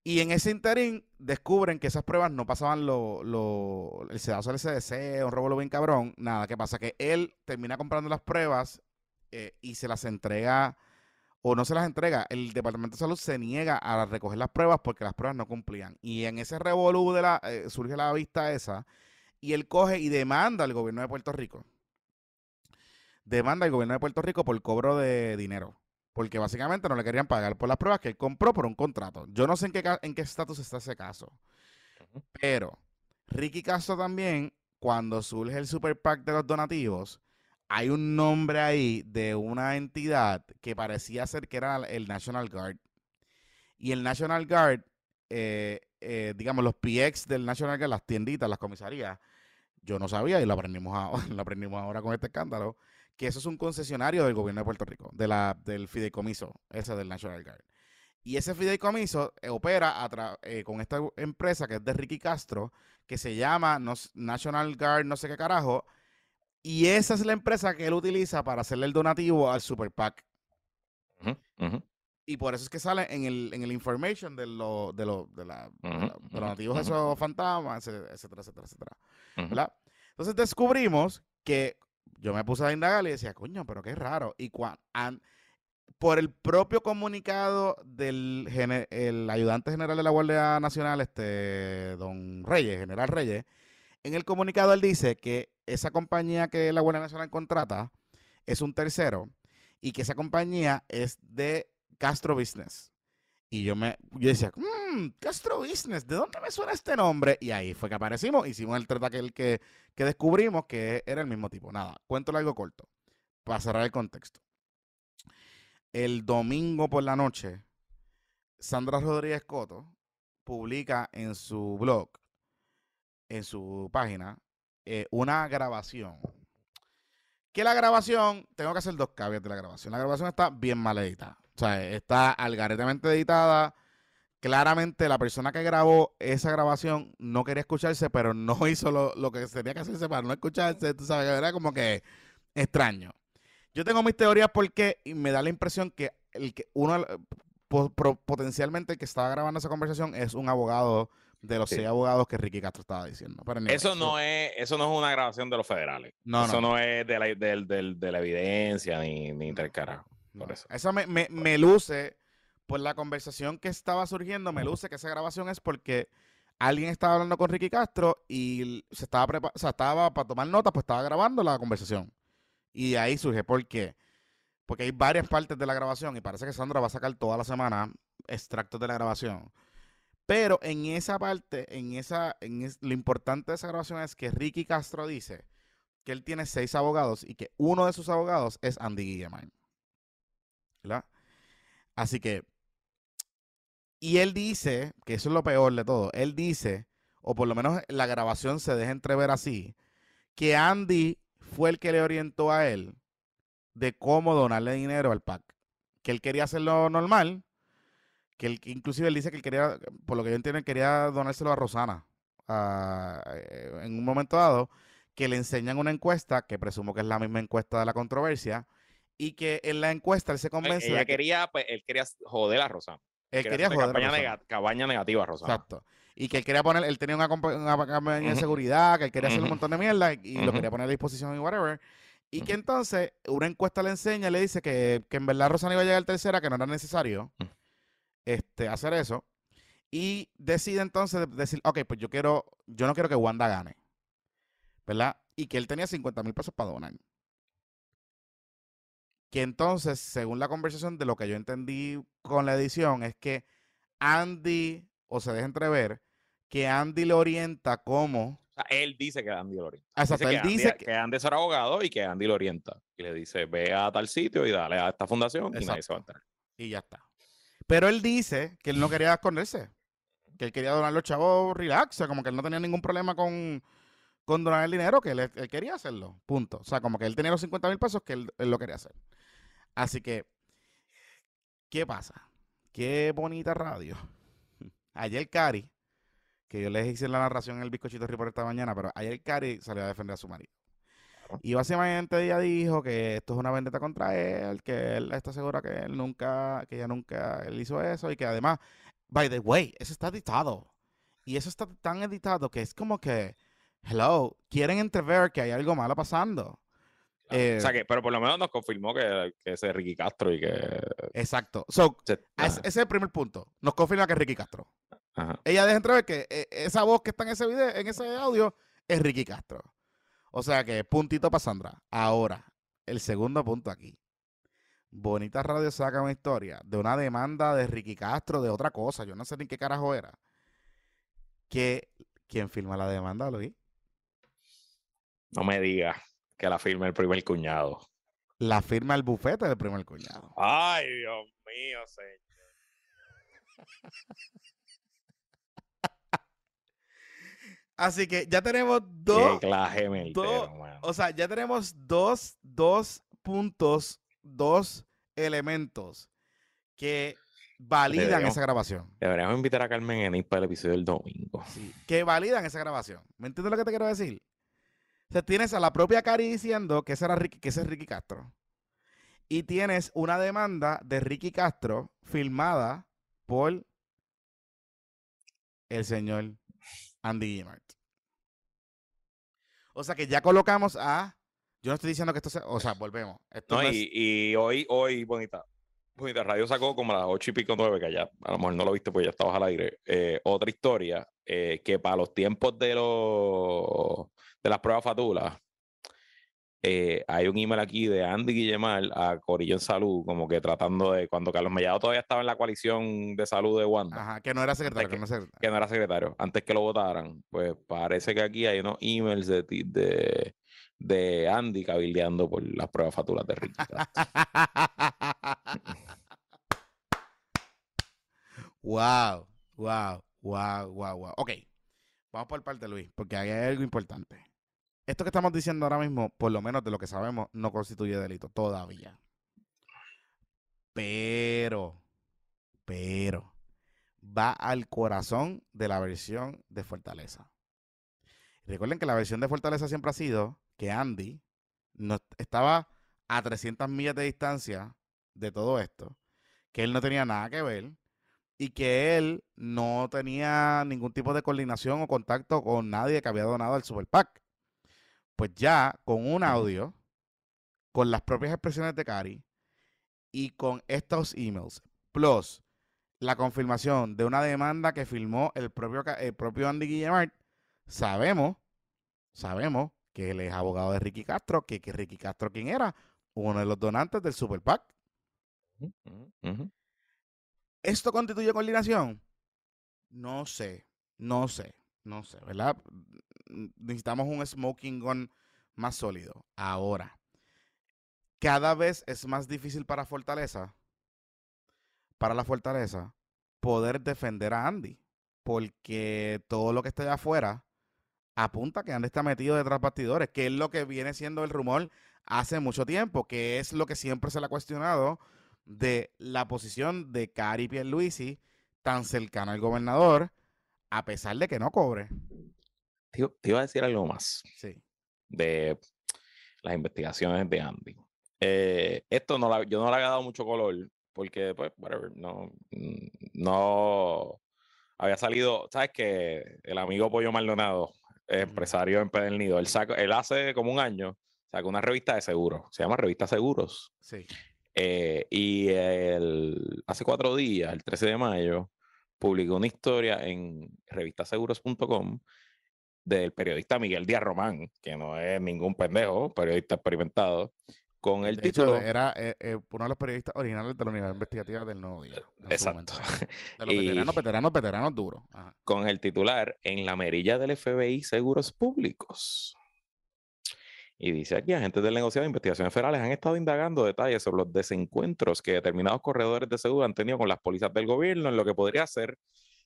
Y en ese interín descubren que esas pruebas no pasaban lo, lo, el sedazo del CDC, un robo bien cabrón. Nada, ¿qué pasa? Que él termina comprando las pruebas eh, y se las entrega o no se las entrega, el Departamento de Salud se niega a recoger las pruebas porque las pruebas no cumplían. Y en ese revolú de la, eh, surge la vista esa y él coge y demanda al gobierno de Puerto Rico. demanda al gobierno de Puerto Rico por cobro de dinero. Porque básicamente no le querían pagar por las pruebas que él compró por un contrato. Yo no sé en qué en qué estatus está ese caso. Pero Ricky Castro también, cuando surge el Super PAC de los donativos, hay un nombre ahí de una entidad que parecía ser que era el National Guard. Y el National Guard, eh, eh, digamos, los PX del National Guard, las tienditas, las comisarías, yo no sabía y lo aprendimos, ahora, lo aprendimos ahora con este escándalo, que eso es un concesionario del gobierno de Puerto Rico, de la, del fideicomiso, ese del National Guard. Y ese fideicomiso eh, opera con esta empresa que es de Ricky Castro, que se llama National Guard, no sé qué carajo, y esa es la empresa que él utiliza para hacerle el donativo al Super PAC. Y por eso es que sale en el, en el information de, lo, de, lo, de, la, los donativos esos fantasmas, etcétera, etcétera, etcétera. ¿verdad? Entonces descubrimos que yo me puse a indagar y decía, coño, pero qué raro. Y an- por el propio comunicado del gene- el ayudante general de la Guardia Nacional, este don Reyes, general Reyes, en el comunicado él dice que esa compañía que la Guardia Nacional contrata es un tercero y que esa compañía es de Castro Business. Y yo me yo decía, "Mm, Castro Business, ¿de dónde me suena este nombre? Y ahí fue que aparecimos, hicimos el trata que, que, que descubrimos que era el mismo tipo. Nada, cuento algo corto, para cerrar el contexto. El domingo por la noche, Sandra Rodríguez Coto publica en su blog, en su página, eh, una grabación. Que la grabación, tengo que hacer dos caveats de la grabación. La grabación está bien mal editada. O sea, está algaretamente editada. Claramente la persona que grabó esa grabación no quería escucharse, pero no hizo lo, lo que tenía que hacerse para no escucharse. Tú sabes, era como que extraño. Yo tengo mis teorías porque me da la impresión que el que uno pro- potencialmente que estaba grabando esa conversación es un abogado de los Sí. seis abogados que Ricky Castro estaba diciendo. Pero Eso no es, eso no es una grabación de los federales. No, eso no. no, es de la, del- del- de la evidencia ni, ni del carajo. No, por eso. Eso me, me- me luce, por la conversación que estaba surgiendo, me luce que esa grabación es porque alguien estaba hablando con Ricky Castro y se estaba prepa- o sea, estaba para tomar notas, pues estaba grabando la conversación. Y de ahí surge, ¿por qué? Porque hay varias partes de la grabación y parece que Sandra va a sacar toda la semana extractos de la grabación. Pero en esa parte, en esa, lo importante de esa grabación es que Ricky Castro dice que él tiene seis abogados y que uno de sus abogados es Andy Guillemard. ¿verdad? Así que, y él dice, que eso es lo peor de todo, él dice, o por lo menos la grabación se deja entrever así, que Andy fue el que le orientó a él de cómo donarle dinero al PAC. Que él quería hacerlo normal, que él, inclusive él dice que él quería, por lo que yo entiendo, quería donárselo a Rosana a- eh, en un momento dado, que le enseñan una encuesta, que presumo que es la misma encuesta de la controversia, y que en la encuesta él se convence Ella de que quería, pues, él quería joder a Rosana. él Quería joder a Rosana. nega- campaña negativa a Rosana. Exacto. Y que él quería poner, él tenía una, una campaña de seguridad, que él quería hacer un montón de mierda y, y lo quería poner a disposición y whatever. Y que entonces una encuesta le enseña, le dice que, que en verdad Rosana iba a llegar tercera, que no era necesario Ujú. Este, hacer eso. Y decide entonces decir, ok, pues yo quiero, yo no quiero que Wanda gane. ¿Verdad? Y que él tenía 50 mil pesos para donar. Que entonces, según la conversación de lo que yo entendí con la edición, es que Andy, o se deja entrever, que Andy le orienta cómo. O sea, él dice que Andy lo orienta. Exacto, Dice él que Andy- dice que. que Andy es abogado y que Andy lo orienta. Y le dice, ve a tal sitio y dale a esta fundación y nadie se va a enterar. Y ya está. Pero él dice que él no quería esconderse. Que él quería donar los chavos relax. O sea, como que él no tenía ningún problema con, con donar el dinero, que él, él quería hacerlo. Punto. O sea, como que él tenía los 50 mil pesos que él, él lo quería hacer. Así que, ¿qué pasa? Qué bonita radio. Ayer Cari, que yo les hice la narración en el bizcochito report esta mañana, pero ayer Cari salió a defender a su marido. Y básicamente ella dijo que esto es una vendetta contra él, que él está segura que él nunca, que ella nunca él hizo eso y que además, by the way, eso está editado. Y eso está tan editado que es como que, hello, quieren entrever que hay algo malo pasando. Eh, o sea que, pero por lo menos nos confirmó que, que ese es Ricky Castro y que. Exacto. So, se- ese, es el primer punto. Nos confirma que es Ricky Castro. ajá. Ella deja entrever que eh, esa voz que está en ese video, en ese audio, es Ricky Castro. O sea que puntito para Sandra. Ahora, el segundo punto aquí. Bonita Radio saca una historia de una demanda de Ricky Castro de otra cosa. Yo no sé ni qué carajo era. Que, ¿Quién firma la demanda, Luis? No me digas que la firma el primer cuñado. La firma el bufete del primer cuñado. Ay, Dios mío, señor. Así que ya tenemos dos. Claje dos-. O sea, ya tenemos dos, dos puntos, dos elementos que validan Deberíamos- esa grabación. Deberíamos invitar a Carmen Ennis para el episodio del domingo. Sí, que validan esa grabación. ¿Me entiendes lo que te quiero decir? O sea, tienes a la propia Cari diciendo que ese, era Ricky, que ese es Ricky Castro. Y tienes una demanda de Ricky Castro filmada por el señor Andy Gimmart. O sea que ya colocamos a. Yo no estoy diciendo que esto sea. O sea, volvemos. Esto No, no es- y, y hoy, hoy, Bonita, Bonita Radio sacó como a las ocho y pico nueve, que ya a lo mejor no lo viste porque ya estabas al aire. eh, otra historia eh, que para los tiempos de los de las pruebas fatulas, eh, hay un email aquí de Andy Guillemar a Corillo en Salud, como que tratando de cuando Carlos Mellado todavía estaba en la coalición de salud de Wanda. Ajá, que no era secretario. que- que no era secretario. que no era secretario, antes que lo votaran, pues parece que aquí hay unos emails de, ti- de, de Andy cabildeando por las pruebas fatulas de Ricky. Wow, wow, wow, wow, wow. Ok, vamos por parte, Luis, porque ahí hay algo importante. Esto que estamos diciendo ahora mismo, por lo menos de lo que sabemos, no constituye delito todavía. Pero, pero, va al corazón de la versión de Fortaleza. Recuerden que la versión de Fortaleza siempre ha sido que Andy no estaba a 300 millas de distancia de todo esto, que él no tenía nada que ver y que él no tenía ningún tipo de coordinación o contacto con nadie que había donado al Super PAC. Pues ya con un audio, con las propias expresiones de Cari y con estos emails, plus la confirmación de una demanda que firmó el propio, el propio Andy Guillemart, sabemos, sabemos que él es abogado de Ricky Castro, que, que Ricky Castro, ¿quién era? Uno de los donantes del Super PAC. ¿Esto constituye coordinación? No sé, no sé, no sé, ¿verdad? Necesitamos un smoking gun más sólido. Ahora, cada vez es más difícil para Fortaleza, para la Fortaleza, poder defender a Andy, porque todo lo que está allá afuera apunta que Andy está metido detrás bastidores, que es lo que viene siendo el rumor hace mucho tiempo, que es lo que siempre se le ha cuestionado de la posición de Cari Pierluisi tan cercano al gobernador, a pesar de que no cobre. Te, iba- te iba a decir algo más Sí. de las investigaciones de Andy. Eh, esto no la- yo no le había dado mucho color porque, pues, whatever, no, no había salido, ¿sabes que El amigo Pollo Maldonado, empresario en Pedernildo, él, sacó- él hace como un año sacó una revista de seguros, se llama Revista Seguros. Sí. Eh, y el- hace cuatro días, el 13 de mayo, publicó una historia en revistaseguros.com del periodista Miguel Díaz Román, que no es ningún pendejo, periodista experimentado, con el de hecho, título. era eh, eh, uno de los periodistas originales de la unidad investigativa del Nuevo Día. su Exacto. De los Y- veteranos, veteranos, veteranos duros. Ajá. con el titular En la merilla del FBI Seguros Públicos. Y dice aquí, agentes del negociado de investigaciones federales han estado indagando detalles sobre los desencuentros que determinados corredores de seguro han tenido con las pólizas del gobierno en lo que podría ser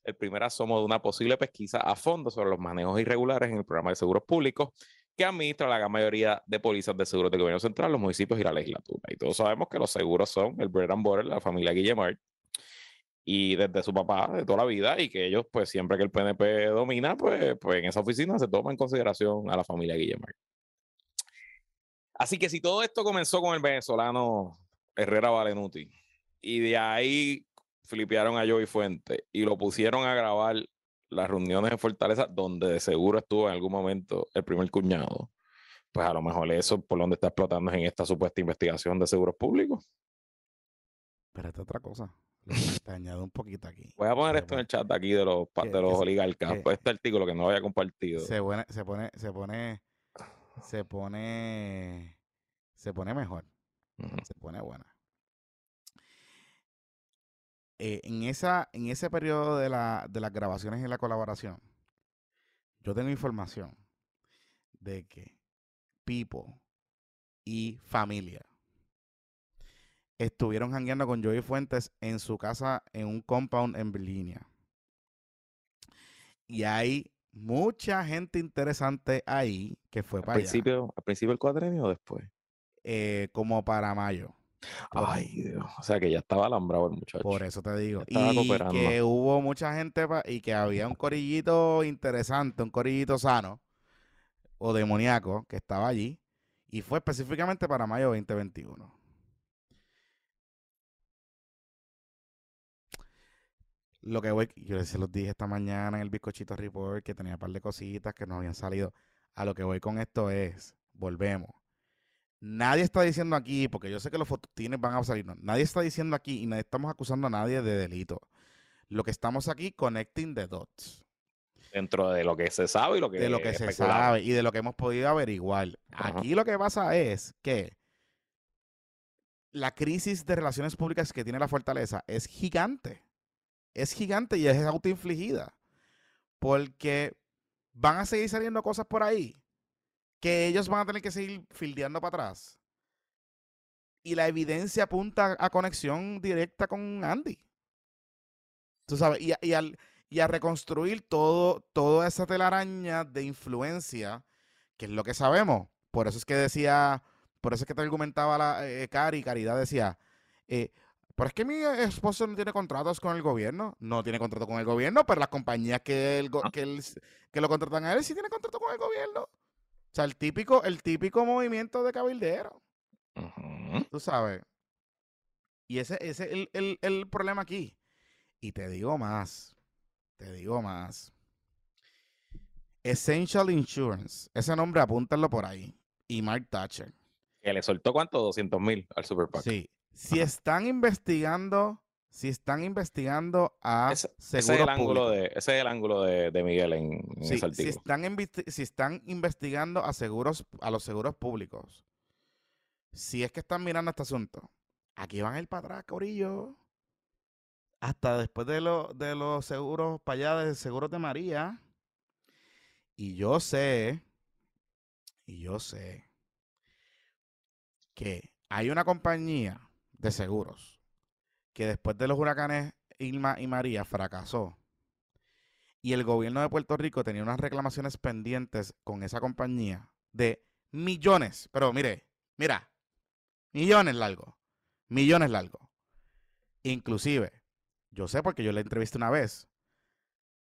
el primer asomo de una posible pesquisa a fondo sobre los manejos irregulares en el programa de seguros públicos que administra la gran mayoría de pólizas de seguros del gobierno central, los municipios y la legislatura. Y todos sabemos que los seguros son el bread and butter, la familia Guillemard, y desde su papá de toda la vida y que ellos pues siempre que el PNP domina pues, pues en esa oficina se toma en consideración a la familia Guillemar. Así que si todo esto comenzó con el venezolano Herrera Valenuti y de ahí flipearon a Joey Fuente y lo pusieron a grabar las reuniones en Fortaleza donde de seguro estuvo en algún momento el primer cuñado, pues a lo mejor eso por donde está explotando es en esta supuesta investigación de seguros públicos. Pero esta otra cosa. Te añado un poquito aquí. Voy a poner Se esto en el chat de aquí de los, que- de los que oligarcas. que- pues este artículo que no había compartido. Se pone, se pone, se pone, se pone, se pone mejor. Se pone buena. Eh, en, esa, en ese periodo de, la, de las grabaciones y la colaboración, yo tengo información de que Pipo y familia estuvieron jangueando con Joey Fuentes en su casa en un compound en Virginia. Y hay mucha gente interesante ahí que fue ¿Al para allá, principio, ¿Al principio del cuadrenio o después? eh, como para mayo. Ay. Dios. O sea que ya estaba alambrado el muchacho. Por eso te digo. estaba Y cooperando. que hubo mucha gente y que había un corillito interesante, un corillito sano o demoníaco que estaba allí. Y fue específicamente para mayo 2021. Lo que voy, yo se los dije esta mañana en el bizcochito report que tenía un par de cositas que no habían salido. A lo que voy con esto es, volvemos. Nadie está diciendo aquí, porque yo sé que los fototines van a salir, no, nadie está diciendo aquí y nadie estamos acusando a nadie de delito. Lo que estamos aquí, connecting the dots Dentro de lo que se sabe y lo que de lo que se sabe y de lo que hemos podido averiguar. Ajá. Aquí lo que pasa es que la crisis de relaciones públicas que tiene la fortaleza es gigante. Es gigante y es autoinfligida. Porque van a seguir saliendo cosas por ahí que ellos van a tener que seguir fildeando para atrás. Y la evidencia apunta a conexión directa con Andy. Tú sabes, y, a- y al, y a reconstruir todo, toda esa telaraña de influencia, que es lo que sabemos. Por eso es que decía, por eso es que te argumentaba la eh, Cari, Caridad decía, eh, pero es que mi esposo no tiene contratos con el gobierno. No tiene contrato con el gobierno, pero las compañías que, el Ah. que, s- que lo contratan a él sí tienen contrato con el gobierno. O sea, el típico, el típico movimiento de cabildero. Tú sabes. Y ese, ese es el, el- el problema aquí. Y te digo más. Te digo más. Essential Insurance. Ese nombre apúntalo por ahí. Y Mark Thatcher. Que le soltó cuánto? 200 mil al Super PAC. Sí. Si están investigando, si están investigando a Ese, ese es seguros el ángulo de, ese es el ángulo de, de Miguel en, en Sí, ese si, artículo. están invisti- si están investigando a seguros, a los seguros públicos, si es que están mirando este asunto, aquí van a ir para atrás, Corillo. Hasta después de, lo- de los seguros para allá de seguros de María. Y yo sé, y yo sé que hay una compañía de seguros que después de los huracanes Irma y María fracasó y el gobierno de Puerto Rico tenía unas reclamaciones pendientes con esa compañía de millones, pero mire, mira, millones largos, millones largos. Inclusive, yo sé porque yo le entrevisté una vez,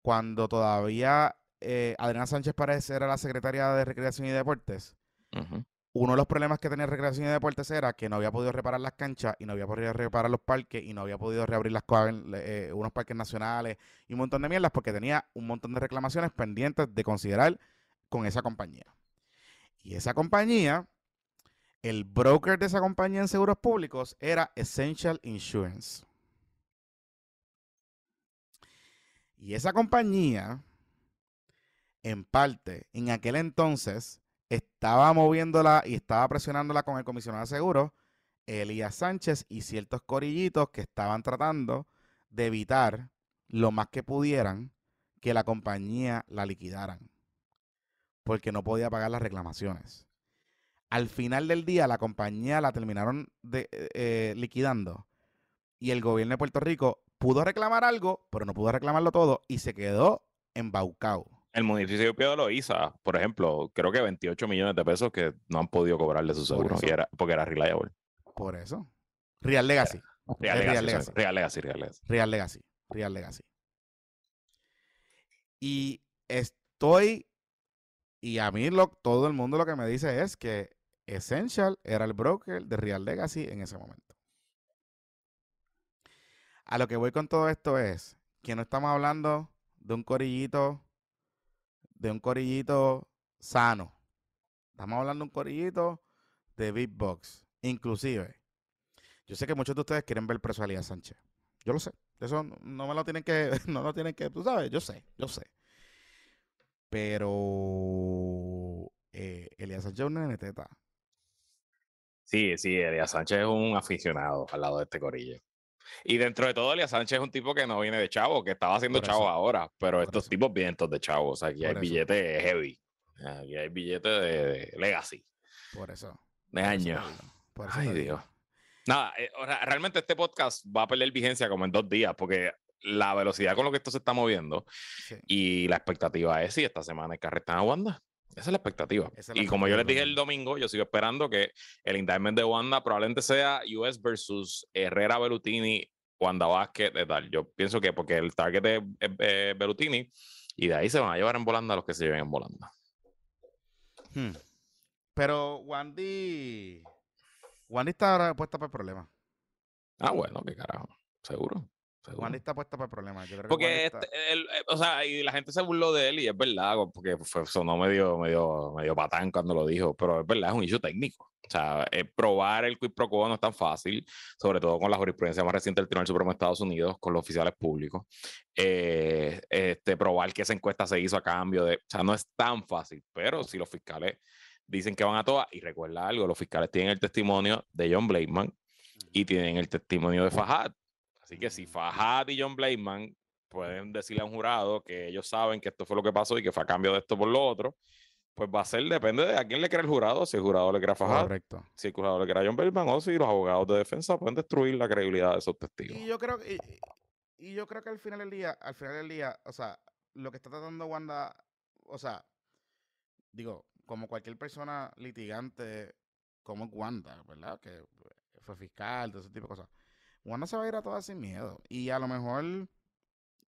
cuando todavía eh, Adriana Sánchez Párez era la secretaria de Recreación y Deportes, Ujú. Uno de los problemas que tenía Recreación y Deportes era que no había podido reparar las canchas y no había podido reparar los parques y no había podido reabrir las eh, unos parques nacionales y un montón de mierdas porque tenía un montón de reclamaciones pendientes de considerar con esa compañía. Y esa compañía, el broker de esa compañía en seguros públicos era Essential Insurance. Y esa compañía, en parte, en aquel entonces, estaba moviéndola y estaba presionándola con el comisionado de seguros, Elías Sánchez y ciertos corillitos que estaban tratando de evitar lo más que pudieran que la compañía la liquidaran, porque no podía pagar las reclamaciones. Al final del día, la compañía la terminaron eh, eh, liquidando y el gobierno de Puerto Rico pudo reclamar algo, pero no pudo reclamarlo todo y se quedó embaucado. El municipio de Loíza, por ejemplo, creo que 28 millones de pesos que no han podido cobrarle su Por seguro eso. y era, porque era reliable. Por eso. Real Legacy. Real Legacy, Real sorry. Legacy. Real Legacy, Real Legacy. Real Legacy. Real Legacy. Y estoy. Y a mí lo, todo el mundo lo que me dice es que Essential era el broker de Real Legacy en ese momento. A lo que voy con todo esto es que no estamos hablando de un corillito, de un corillito sano. Estamos hablando de un corillito de Big Box. Inclusive, yo sé que muchos de ustedes quieren ver preso a Elías Sánchez. Yo lo sé. Eso no- me lo tienen que, no lo tienen que, tú sabes, yo sé, yo sé. Pero eh, Elías Sánchez es un nene teta. Sí, sí, Elías Sánchez es un aficionado al lado de este corillo. Y dentro de todo, Elías Sánchez es un tipo que no viene de chavo, que estaba haciendo chavo ahora, pero Por estos eso. tipos vienen todos de chavos. Aquí hay eso. billetes heavy. Aquí hay billetes de, de legacy, Por eso. de años. Ay, digo. Dios. Nada, eh, realmente este podcast va a perder vigencia como en dos días, porque la velocidad con lo que esto se está moviendo Sí. y la expectativa es si esta semana hay carreta en Wanda. Esa es la expectativa. Esa es la y como yo les dije el domingo, yo sigo esperando que el indictment de Wanda probablemente sea US versus Herrera Berutini, Wanda Vázquez, de tal. Yo pienso que porque el target es es, eh, Berutini y de ahí se van a llevar en volanda los que se lleven en volanda. Hmm. Pero Wandy. Wandy está ahora puesta para el problema. Ah, bueno, qué carajo. Seguro. Seguro. Wandy está puesta para el problema. Yo creo que Porque, está- este, el- eh, o sea, y la gente se burló de él y es verdad, porque fue, sonó medio, medio, medio patán cuando lo dijo, pero es verdad, es un issue técnico. O sea, eh, probar el quid pro quo no es tan fácil, sobre todo con la jurisprudencia más reciente del Tribunal Supremo de Estados Unidos, con los oficiales públicos. Eh, este, probar que esa encuesta se hizo a cambio de, o sea, no es tan fácil, pero si los fiscales dicen que van a todas, y recuerda algo, los fiscales tienen el testimonio de John Blakeman y tienen el testimonio de Fajad. Así que si Fajad y John Blakeman pueden decirle a un jurado que ellos saben que esto fue lo que pasó y que fue a cambio de esto por lo otro, pues va a ser, depende de a quién le crea el jurado, si el jurado le crea a Fajad, Correcto. si el jurado le crea a John Blakeman o si los abogados de defensa pueden destruir la credibilidad de esos testigos. Y yo creo que. Y, y yo creo que al final del día, al final del día, o sea, lo que está tratando Wanda, o sea, digo, como cualquier persona litigante como Wanda, ¿verdad? Que fue fiscal, todo ese tipo de cosas. Wanda se va a ir a todas sin miedo. Y a lo mejor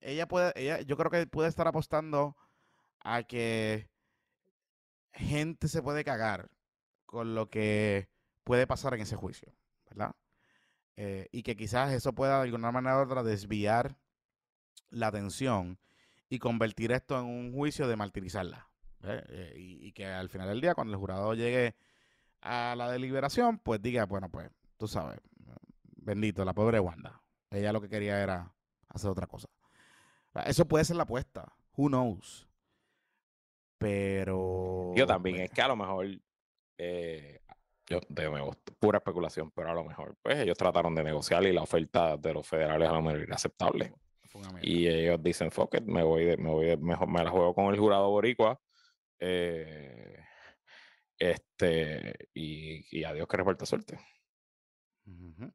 ella puede, ella, yo creo que puede estar apostando a que gente se puede cagar con lo que puede pasar en ese juicio, ¿verdad? Eh, y que quizás eso pueda de alguna manera u otra desviar la atención y convertir esto en un juicio de martirizarla. Eh, y, y que al final del día, cuando el jurado llegue a la deliberación, pues diga, bueno, pues tú sabes, bendito, la pobre Wanda. Ella lo que quería era hacer otra cosa. Eso puede ser la apuesta. Who knows? Pero. Yo también, pues, es que a lo mejor, eh, yo de nuevo, pura especulación, pero a lo mejor, pues ellos trataron de negociar y la oferta de los federales a lo mejor era aceptable. Y ellos dicen, fuck it, me voy, de- me voy, de- mejor me la juego con el jurado boricua. eh, este, y, y adiós que reporta suerte. Ujú.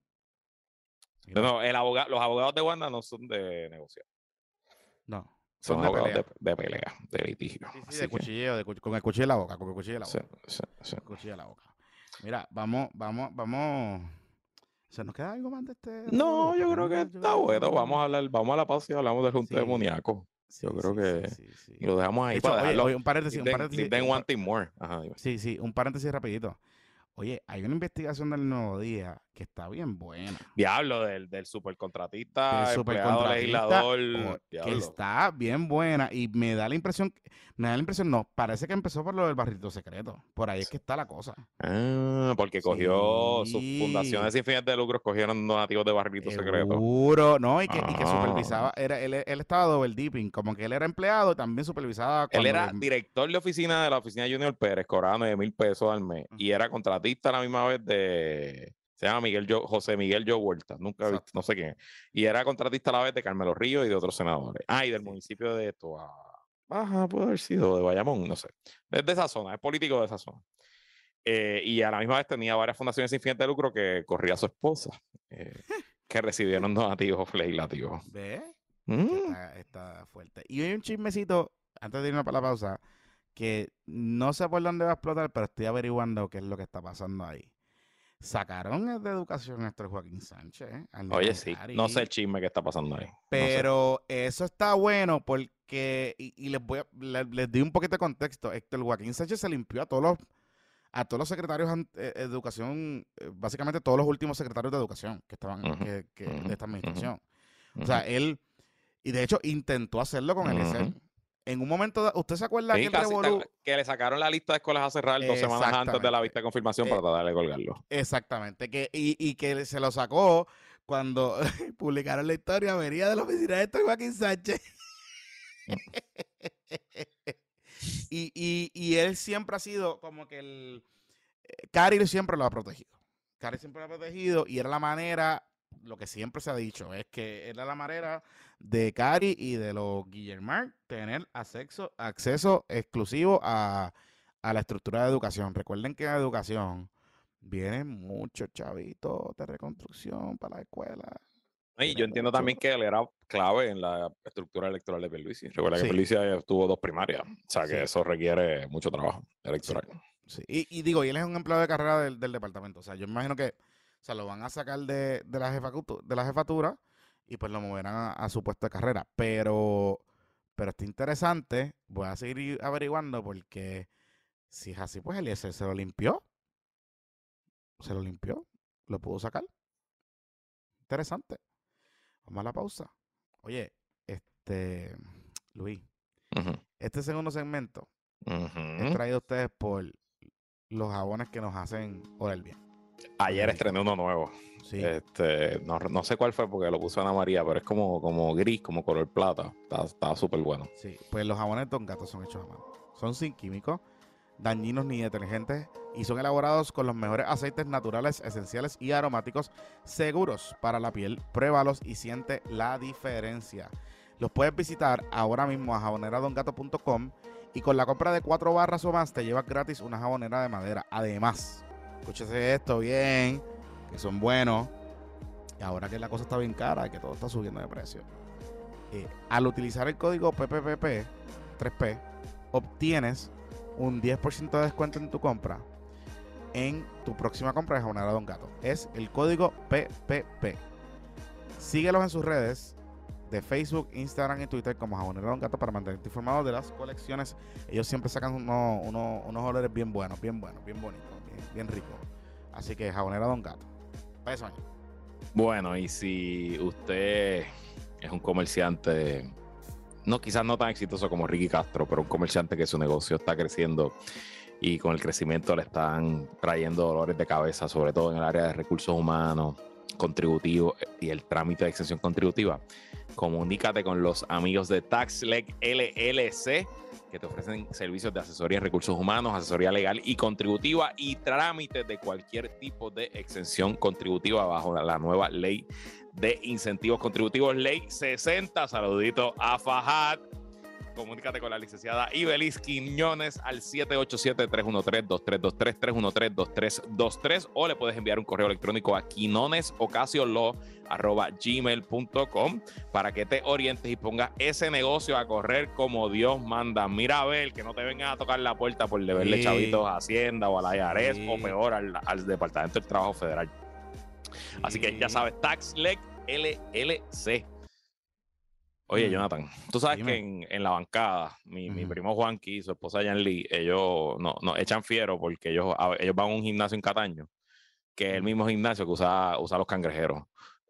No, no, el los abogados de Wanda no son de negociar, No. son Son de abogados pelea. de, de pelea, de litigio. Sí, de que, cuchilleo, de cu- con el cuchillo en la boca, con el cuchillo en la boca. sí, sí. cuchillo en la boca. Mira, vamos, vamos, vamos. ¿Se nos queda algo más de este? No, yo creo que está bueno. Vamos a hablar, vamos a la pausa y hablamos del junte demoníaco. Sí, yo creo sí, que- sí, lo dejamos ahí hecho, para oye, dejarlo. oye, un paréntesis, un paréntesis. then one thing more. Ajá. Sí, sí, un paréntesis rapidito. Oye, hay una investigación del Nuevo Día que está bien buena. Diablo, del, del supercontratista, Del supercontratista, legislador. que diablo. está bien buena y me da la impresión, me da la impresión, no, parece que empezó por lo del barrito secreto. Por ahí es que está la cosa. Ah, porque cogió sus Sí. fundaciones sin fines de lucro, cogieron donativos de barrito secreto. Seguro, no, y que, y que Ah. supervisaba, era, él, él estaba double dipping, como que él era empleado y también supervisaba. Él era director de oficina de la oficina de Junior Pérez, cobraba 9 mil pesos al mes. Y era contratista a la misma vez de. Se llama Miguel Jo- José Miguel Joe Huerta, nunca he visto, Exacto. no sé quién es. Y era contratista a la vez de Carmelo Ríos y de otros senadores. Ah, y del municipio de esto. Ajá, puede haber sido de Bayamón, no sé. Es de esa zona, es político de esa zona. Eh, y a la misma vez tenía varias fundaciones sin fines de lucro que corría a su esposa, eh, que recibieron donativos legislativos. ¿Ve? Mm. Está, está fuerte. Y hay un chismecito, antes de irnos para la pausa, que no sé por dónde va a explotar, pero estoy averiguando qué es lo que está pasando ahí. Sacaron de educación a Héctor Joaquín Sánchez. ¿eh? Oye, sí, no sé el chisme que está pasando ahí. no sé. Pero eso está bueno porque, y, y les voy a, le- les, di un poquito de contexto. Héctor Joaquín Sánchez se limpió a todos los, a todos los secretarios an- eh, de educación, eh, básicamente todos los últimos secretarios de educación que estaban que- que- de esta administración. O sea, él, y de hecho intentó hacerlo con el Ujú. En un momento, ¿usted se acuerda Sí, que casi revolú? tal- que le sacaron la lista de escolas a cerrar dos semanas antes de la vista de confirmación Eh, para tratar de colgarlo. Exactamente, que, y, y que se lo sacó cuando publicaron la historia, venía de la oficina de Héctor Joaquín Sánchez. y, y, y él siempre ha sido como que el... eh, Cari siempre lo ha protegido. Cari siempre lo ha protegido y era la manera, lo que siempre se ha dicho, es que era la manera de Cari y de los Guillermar tener acceso, acceso exclusivo a, a la estructura de educación. Recuerden que en educación vienen muchos chavitos de reconstrucción para la escuela. Y yo entiendo también que él era clave en la estructura electoral de Pierluisi. Recuerda que sí. Pierluisi tuvo dos primarias, o sea que sí. eso requiere mucho trabajo electoral. Sí. Y, y, digo, y él es un empleado de carrera del, del, departamento, o sea, yo imagino que sea, lo van a sacar de, de, la, jefatura, de la jefatura y pues lo moverán a, a, su puesto de carrera. Pero, pero está interesante, voy a seguir averiguando porque si es así, pues Eliezer se lo limpió. Se lo limpió, lo pudo sacar. Interesante. Vamos a la pausa. Oye, este, Luis, uh -huh. este segundo segmento uh -huh. es traído a ustedes por los jabones que nos hacen oler bien. Ayer estrené uno nuevo. Sí. Este, no, no, sé cuál fue porque lo puso Ana María, pero es como, como gris, como color plata. Estaba súper bueno. Sí, pues los jabones Don Gato son hechos a mano. Son sin químicos, dañinos ni detergentes y son elaborados con los mejores aceites naturales, esenciales y aromáticos seguros para la piel. Pruébalos y siente la diferencia. Los puedes visitar ahora mismo a jaboneradongato.com y con la compra de cuatro barras o más te llevas gratis una jabonera de madera. Además, escúchese esto bien, que son buenos. Y ahora que la cosa está bien cara, que todo está subiendo de precio. Eh, al utilizar el código PPPP 3P, obtienes un 10% de descuento en tu compra en tu próxima compra de Jabonera Don Gato. Es el código PPP. Síguelos en sus redes de Facebook, Instagram y Twitter como Jabonera Don Gato para mantenerte informado de las colecciones. Ellos siempre sacan unos, unos, unos olores bien buenos, bien buenos, bien bonitos, bien, ricos. Así que Jabonera Don Gato. Año. Bueno, y si usted es un comerciante no, quizás no tan exitoso como Ricky Castro, pero un comerciante que su negocio está creciendo y con el crecimiento le están trayendo dolores de cabeza, sobre todo en el área de recursos humanos, contributivos y el trámite de exención contributiva. Comunícate con los amigos de TaxLeg LLC que te ofrecen servicios de asesoría en recursos humanos, asesoría legal y contributiva y trámites de cualquier tipo de exención contributiva bajo la nueva ley de incentivos contributivos, ley 60. Saludito a Fajad. Comunícate con la licenciada Ibelis Quiñones al 787-313-2323, 313-2323 o le puedes enviar un correo electrónico a quinonesocasiolo.gmail.com para que te orientes y pongas ese negocio a correr como Dios manda. Mira a ver que no te vengan a tocar la puerta por deberle sí. chavitos a Hacienda o a la IARES sí. o peor al, al Departamento del Trabajo Federal. Sí. Así que ya sabes, TaxLeg LLC. Oye, Jonathan, tú sabes Dime. que en, en, la bancada, mi, uh -huh. mi primo Juanqui y su esposa Jan Lee, ellos nos no, echan fiero porque ellos, ellos van a un gimnasio en Cataño, que es el mismo gimnasio que usa, usa los cangrejeros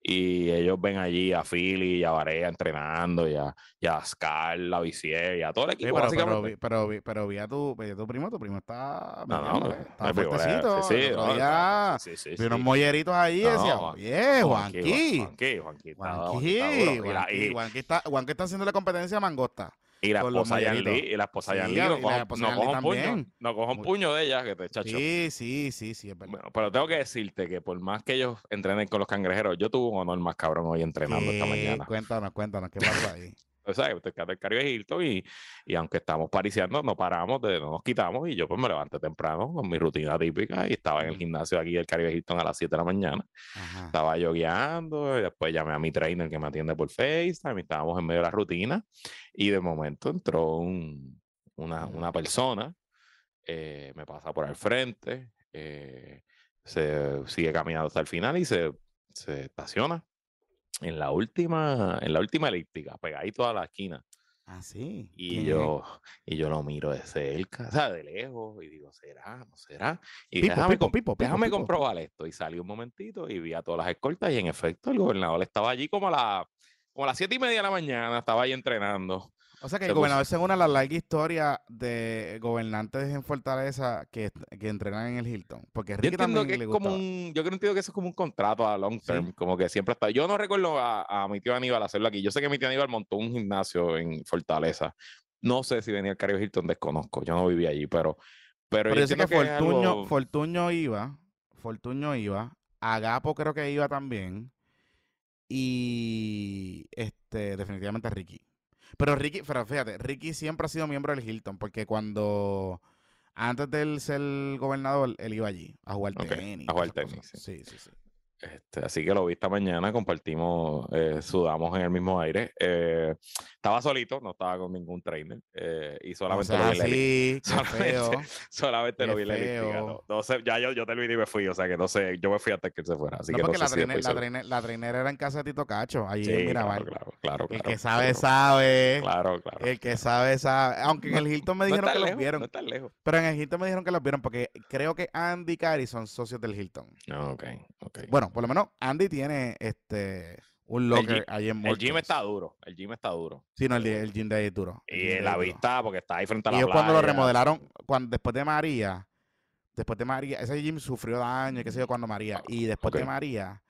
y ellos ven allí a Philly y a Varea entrenando y a, y a Scar, a Vicier y a todo el equipo. Sí, pero, pero, pero, pero, vi a tu, tu primo, tu primo está, no, no, está fuertecito. Sí, sí, no, sí, sí, vi unos molleritos ahí y decía, oye, Juanqui. Juanqui, Juanqui, Juanqui, Juanqui está haciendo la competencia a Mangosta. Y la esposa Yan Lee, y la esposa Yan Lee, no coja un puño, no coja un puño de ella, que te chacho. Sí, sí, sí, sí, es verdad. Bueno, pero tengo que decirte que por más que ellos entrenen con los cangrejeros, yo tuve un honor más cabrón hoy entrenando esta mañana. Cuéntanos, cuéntanos, ¿qué pasó ahí? O sea, usted queda el Caribe Hilton y, y aunque estamos pariciando, no paramos, de, no nos quitamos y yo pues me levanté temprano con mi rutina típica y estaba en el gimnasio aquí del Caribe Hilton a las 7 de la mañana. Ajá. Estaba yo guiando y después llamé a mi trainer que me atiende por FaceTime y estábamos en medio de la rutina y de momento entró un, una, una, persona, eh, me pasa por al frente, eh, se sigue caminando hasta el final y se, se estaciona en la última, en la última elíptica, pegadito a la esquina. Ah, sí. Y yo, y yo lo miro de cerca, o sea, de lejos, y digo, ¿será? ¿No será? Y pipo, déjame, pipo, pipo, déjame comprobar esto. Y salí un momentito y vi a todas las escoltas, y en efecto, el gobernador estaba allí como a, la, como a las siete y media de la mañana, estaba ahí entrenando. O sea que el gobernador se une a la larga historia de gobernantes en Fortaleza que, que entrenan en el Hilton. Porque Ricky yo entiendo que es como un, yo creo que eso es como un contrato a long term, ¿Sí? como que siempre está. Yo no recuerdo a, a, mi tío Aníbal hacerlo aquí. Yo sé que mi tío Aníbal montó un gimnasio en Fortaleza. No sé si venía el Caribe Hilton, desconozco. Yo no vivía allí, pero. Pero, pero yo, yo sé que, que Fortuño, algo... Fortuño iba Fortuño iba, Agapo creo que iba también, y este, definitivamente Ricky. Pero Ricky, pero fíjate, Ricky siempre ha sido miembro del Hilton, porque cuando antes de él ser gobernador, él iba allí a jugar Ok, tenis. a jugar tenis. Sí, sí, sí. Este, así que lo vi esta mañana, compartimos, eh, sudamos en el mismo aire. Eh, estaba solito, no estaba con ningún trainer. eh, y No solamente seas lo vi en la feo. solamente lo vi la elíptica. No, no sé, ya yo, yo terminé y me fui, o sea que no sé, yo me fui antes que él se fuera. Así No, que no porque sé la, si trainer, después la, trainer, la trainer era en casa de Tito Cacho, allí Sí, en claro, claro, claro, El que sabe, sabe. Claro, claro. El que sabe, sabe. Aunque en el Hilton me No dijeron que los vieron. No está lejos. Pero en el Hilton me dijeron que los vieron porque creo que Andy y Cari son socios del Hilton. No, ok, ok. Bueno, por lo menos Andy tiene este un locker allí en el gym Morton's. está duro, el gym está duro. Sí, no, el, el gym de ahí es duro. Y la vista, porque está ahí frente a Y la ellos cuando lo playa. remodelaron, cuando, después de María, después de María, ese gym sufrió daño y qué sé yo cuando María. Y después de. María,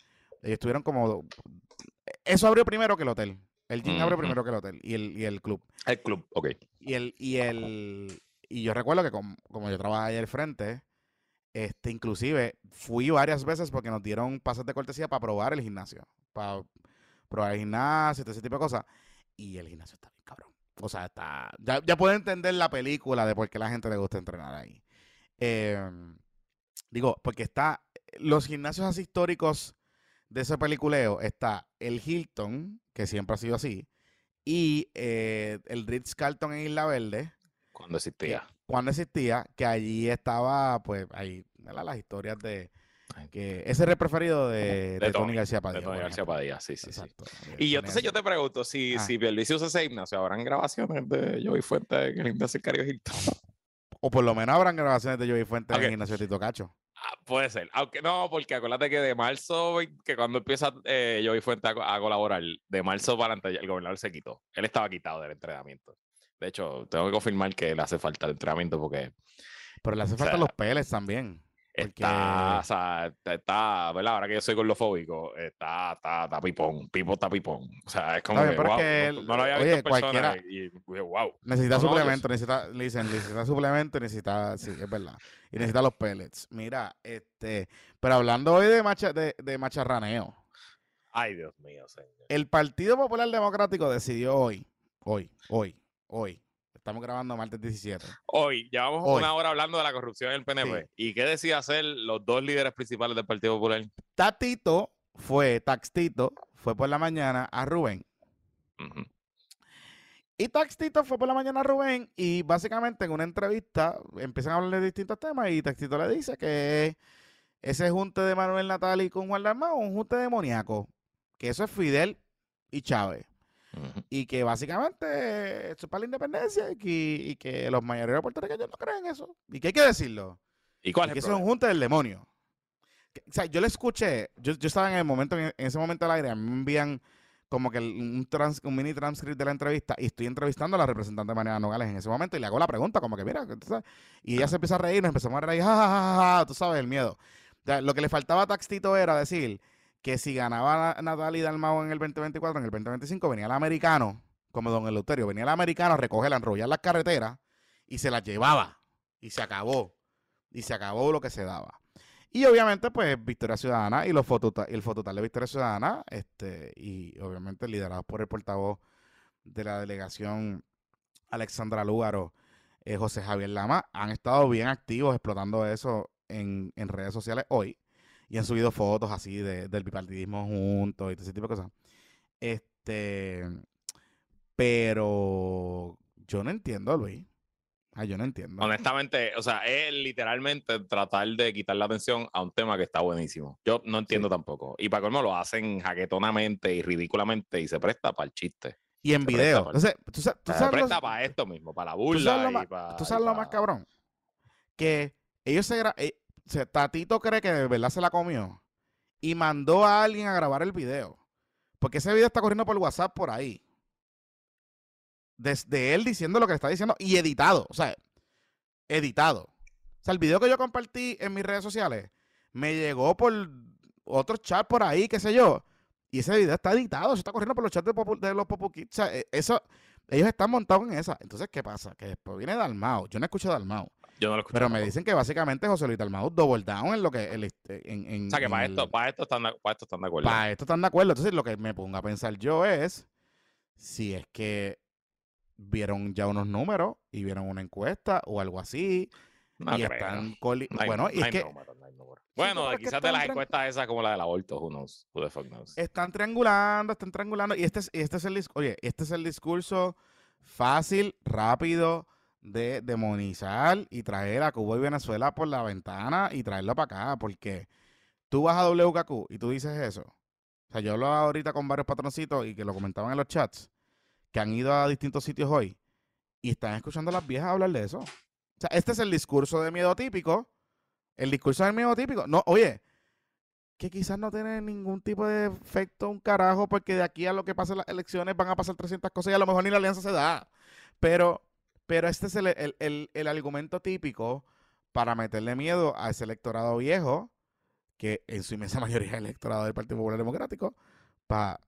ellos estuvieron como... Eso abrió primero que el hotel. El gym abrió primero que el hotel y el, y el club. El club, ok. Y el, y el, y yo recuerdo que com- como, yo trabajaba ahí al frente, este, inclusive fui varias veces porque nos dieron pases de cortesía para probar el gimnasio. Para probar el gimnasio, todo ese tipo de cosas. Y el gimnasio está bien cabrón. O sea, está. Ya, ya puedo entender la película de por qué la gente le gusta entrenar ahí. Em, digo, porque está. Los gimnasios así históricos de ese peliculeo está el Hilton, que siempre ha sido así, y eh, el Ritz Carlton en Isla Verde, Cuando existía. Cuando existía, que allí estaba, pues, ahí, ¿verdad? las historias de. Que Ese era el preferido de, de Tony, Tony, García De Padilla. Tony García. Padilla, sí, sí, sí. Exacto. Y yo, entonces yo te pregunto, si, Ah. si Pierluisi usa ese gimnasio, ¿habrán grabaciones de Joey Fuente en el gimnasio del Caribe Hilton? O por lo menos habrán grabaciones de Joey Fuentes en Ok. el gimnasio de Tito Cacho. Ah, puede ser. Aunque no, porque acuérdate que de marzo, que cuando empieza eh, Joey Fuente a, a colaborar, de marzo para adelante, el gobernador se quitó. Él estaba quitado del entrenamiento. De hecho, tengo que confirmar que le hace falta el entrenamiento porque Pero le hace O falta sea, los peles también. está, Porque- o sea, está- está, ¿verdad? Ahora que yo soy gordofóbico, está, está, está pipón, Pipo está pipón. O sea, es como Está bien, que, pero es wow, que no, el- no lo había oye, visto en persona cualquiera- y, wow. Necesita No, no, suplemento, necesita, le dicen, necesita suplemento, necesita, sí, es verdad. Y necesita los pellets. Mira, este, pero hablando hoy de, macha, de, de macharraneo, Ay, Dios mío, señor. el Partido Popular Democrático decidió hoy, hoy, hoy, hoy, estamos grabando martes 17. Hoy, llevamos Hoy. una hora hablando de la corrupción en el PNP. ¿Y qué decía hacer los dos líderes principales del Partido Popular? Tatito fue, Taxtito, fue por la mañana a Rubén. Y Taxtito fue por la mañana a Rubén y básicamente en una entrevista empiezan a hablar de distintos temas y Taxtito le dice que ese junte de Manuel Natali con Juan Dalmau es un junte demoníaco, que eso es Fidel y Chávez Ujú. y que básicamente eso es para la independencia y que, y que los mayoreros puertorriqueños no creen eso y que hay que decirlo, ¿Y cuál y es que problema? junte del demonio. Que- o sea, yo le escuché, yo, yo estaba en el momento, en, ese momento al aire, me envían como que un, trans- un mini transcript de la entrevista y estoy entrevistando a la representante María Nogales en ese momento y le hago la pregunta como que mira, ¿tú sabes? y ella se empieza a reír, nos empezamos a reír, ja, ja, ja, ja, tú sabes, el miedo. O sea, lo que le faltaba a Taxtito era decir que si ganaba Na- Natalia Dalmau en el 2024, en el 2025 venía el americano, como don Eleuterio, venía el americano a recogerla, enrollar las carreteras y se las llevaba y se acabó. Y se acabó lo que se daba. Y obviamente, pues, Victoria Ciudadana y los el fototal de Victoria Ciudadana, este, y obviamente liderados por el portavoz de la delegación Alexandra Lúgaro, eh, José Javier Lama, han estado bien activos explotando eso en, en redes sociales hoy. Y han subido fotos así de- del bipartidismo juntos y todo ese tipo de cosas. Este, pero yo no entiendo, Luis. Ah, yo no entiendo. Honestamente, o sea, es literalmente tratar de quitar la atención a un tema que está buenísimo. Yo no entiendo tampoco. Y para colmo lo hacen jaquetonamente y ridículamente y se presta para el chiste. Y en Se video. para- Entonces, tú, sa- tú Se sabes, presta para esto mismo, para la tú burla. sabes lo y más, pa- tú y sabes lo más cabrón. Que ellos se gra- eh, o sea, Tatito cree que de verdad se la comió y mandó a alguien a grabar el video. Porque ese video está corriendo por WhatsApp por ahí. Desde él diciendo lo que le está diciendo y editado. O sea, editado. O sea, el video que yo compartí en mis redes sociales me llegó por otro chat por ahí, qué sé yo. Y ese video está editado, eso está corriendo por los chats de, los Popu. O sea, eh, eso, ellos están montados en esa. Entonces, ¿qué pasa? Que después viene Dalmao. Yo no escucho Dalmao. Yo no lo escuché. Pero me dicen que básicamente José Luis Dalmau double down en lo que... el- este, en, en- O sea, que para el- esto, para esto están, de- para esto están de acuerdo. para esto están de acuerdo. Entonces, lo que me pongo a pensar yo es si es que vieron ya unos números y vieron una encuesta o algo así no y creo. están No bueno, y es que. Bueno, quizás de las encuestas esas como la del aborto, who knows, who the fuck knows. están triangulando, están triangulando y este es, este es el oye, este es el discurso fácil, rápido de demonizar y traer a Cuba y Venezuela por la ventana y traerlo para acá, porque tú vas a WKQ y tú dices eso. O sea, yo hablaba ahorita con varios patroncitos y que lo comentaban en los chats, que han ido a distintos sitios hoy y están escuchando a las viejas hablar de eso. O sea, este es el discurso de miedo típico. El discurso del miedo típico. No, oye, que quizás no tiene ningún tipo de efecto un carajo, porque de aquí a lo que pasen las elecciones van a pasar 300 cosas y a lo mejor ni la alianza se da. Pero, pero este es el, el- el- argumento típico para meterle miedo a ese electorado viejo, que en su inmensa mayoría es el electorado del Partido Popular Democrático, para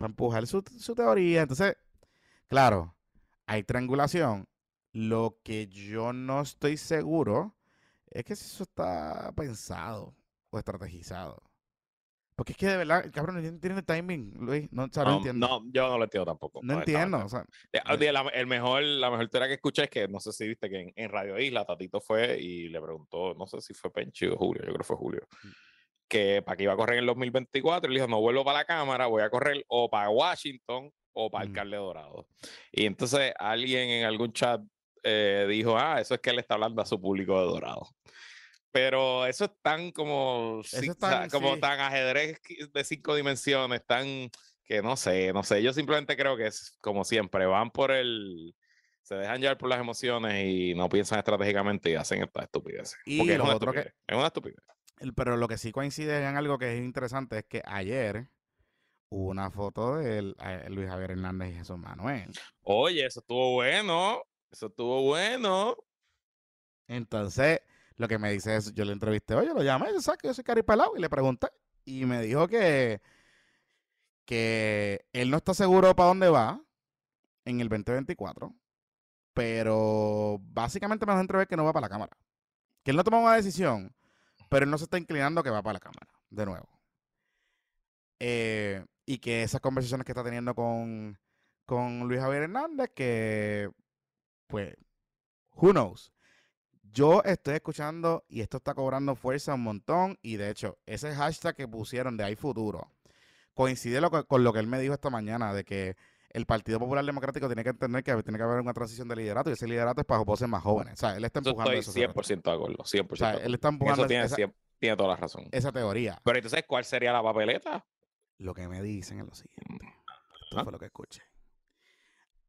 empujar su, su teoría. Entonces, claro, hay triangulación. Lo que yo no estoy seguro es que si eso está pensado o estrategizado. Porque es que de verdad, cabrón, no tiene timing, Luis. No, o sea, no No, entiendo. no, yo no lo entiendo tampoco. No entiendo. O sea, Eh, oye, la, el mejor, la mejor teoría que escuché es que, no sé si viste que en, en Radio Isla Tatito fue y le preguntó, no sé si fue Penchi o Julio, yo creo que fue Julio, Mm. que para que iba a correr en el 2024, y le dijo, no vuelvo para la Cámara, voy a correr o para Washington o para Mm. Alcalde Dorado. Y entonces alguien en algún chat eh, dijo, ah, eso es que él está hablando a su público de Dorado. Pero eso es tan como, es tan- como sí. tan ajedrez de cinco dimensiones, tan que no sé, no sé. Yo simplemente creo que es como siempre, van por el. Se dejan llevar por las emociones y no piensan estratégicamente y hacen estas estupideces. Y Porque es una otro que- estupidez. Es una estupidez. pero lo que sí coincide en algo que es interesante es que ayer hubo una foto de eh, Luis Javier Hernández y Jesús Manuel. Oye, eso estuvo bueno. Eso estuvo bueno. Entonces, lo que me dice es, yo le entrevisté, oye, lo llamé, sabes que yo soy caripelado, y le pregunté, y me dijo que, que él no está seguro para dónde va en el 2024, pero básicamente me dejó entrever que no va para la Cámara. Que él no tomó una decisión, pero él no se está inclinando que va para la Cámara, de nuevo. Eh, y que esas conversaciones que está teniendo con, con Luis Javier Hernández, que, pues, who knows. Yo estoy escuchando y esto está cobrando fuerza un montón. Y de hecho, ese hashtag que pusieron de Hay Futuro coincide lo que- con lo que él me dijo esta mañana, de que el Partido Popular Democrático tiene que entender que tiene que haber una transición de liderato y ese liderato es para voces más jóvenes. O sea, él está empujando estoy eso. 100% de acuerdo. 100% O sea, él está empujando Eso tiene, esa, 100 tiene toda la razón. esa teoría. Pero entonces, ¿cuál sería la papeleta? Lo que me dicen es lo siguiente. Esto Ah. fue lo que escuché.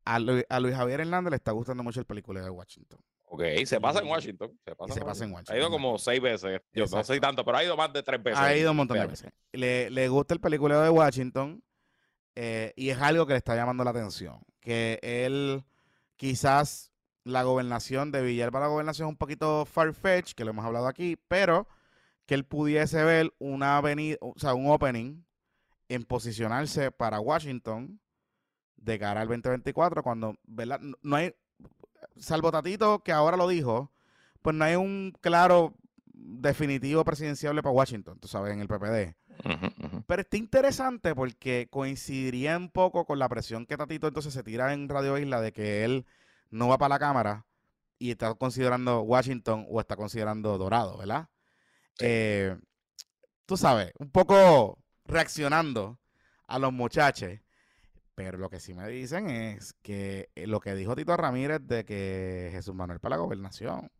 A, Lu- a Luis Javier Hernández le está gustando mucho el película de Washington. Ok, se pasa en Washington. Se pasa, se pasa en Ha ido Washington. como seis veces. Yo no sé tanto, pero ha ido más de tres veces. Ha ido un montón de veces. Le, le gusta el película de Washington eh, y es algo que le está llamando la atención. Que él, quizás la gobernación de Villalba, la gobernación es un poquito far-fetched, que lo hemos hablado aquí, pero que él pudiese ver una avenida, o sea, un opening en posicionarse para Washington de cara al 2024, cuando, ¿verdad? No hay, salvo Tatito, que ahora lo dijo, pues no hay un claro definitivo presidenciable para Washington, tú sabes, en el PPD. Pero está interesante porque coincidiría un poco con la presión que Tatito entonces se tira en Radio Isla de que él no va para la Cámara y está considerando Washington o está considerando Dorado, ¿verdad? Eh, tú sabes, un poco reaccionando a los muchachos. Pero lo que sí me dicen es que eh, lo que dijo Tito Ramírez de que Jesús Manuel para la gobernación.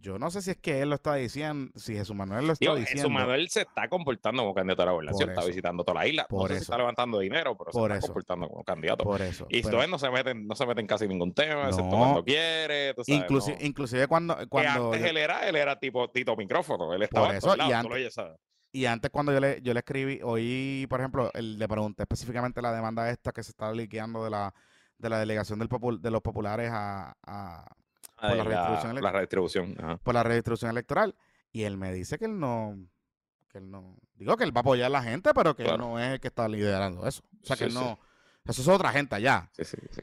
Yo no sé si es que él lo está diciendo, si Jesús Manuel lo está Digo, diciendo. Jesús Manuel se está comportando como candidato a la gobernación, está visitando toda la isla. no Por sé si eso. está levantando dinero, pero Por se está eso. comportando como candidato. Por eso. y esto no se meten, no se meten casi ningún tema, excepto No. cuando quiere. tú sabes, Inclusi- no. Inclusive cuando, Que cuando antes yo- él era, él era tipo Tito micrófono, él estaba Por eso, y antes-. Y antes cuando yo le, yo le escribí, hoy, por ejemplo, el- le pregunté específicamente la demanda esta que se está liqueando de la, de la delegación del popul- de los populares a, a- por la redistribución la, elec- la redistribución. ajá. por la redistribución electoral. Y él me dice que él no, que él no, digo que él va a apoyar a la gente, pero que él no es el que está liderando eso. O sea que él sí. no, eso es otra gente allá. Sí, sí, sí.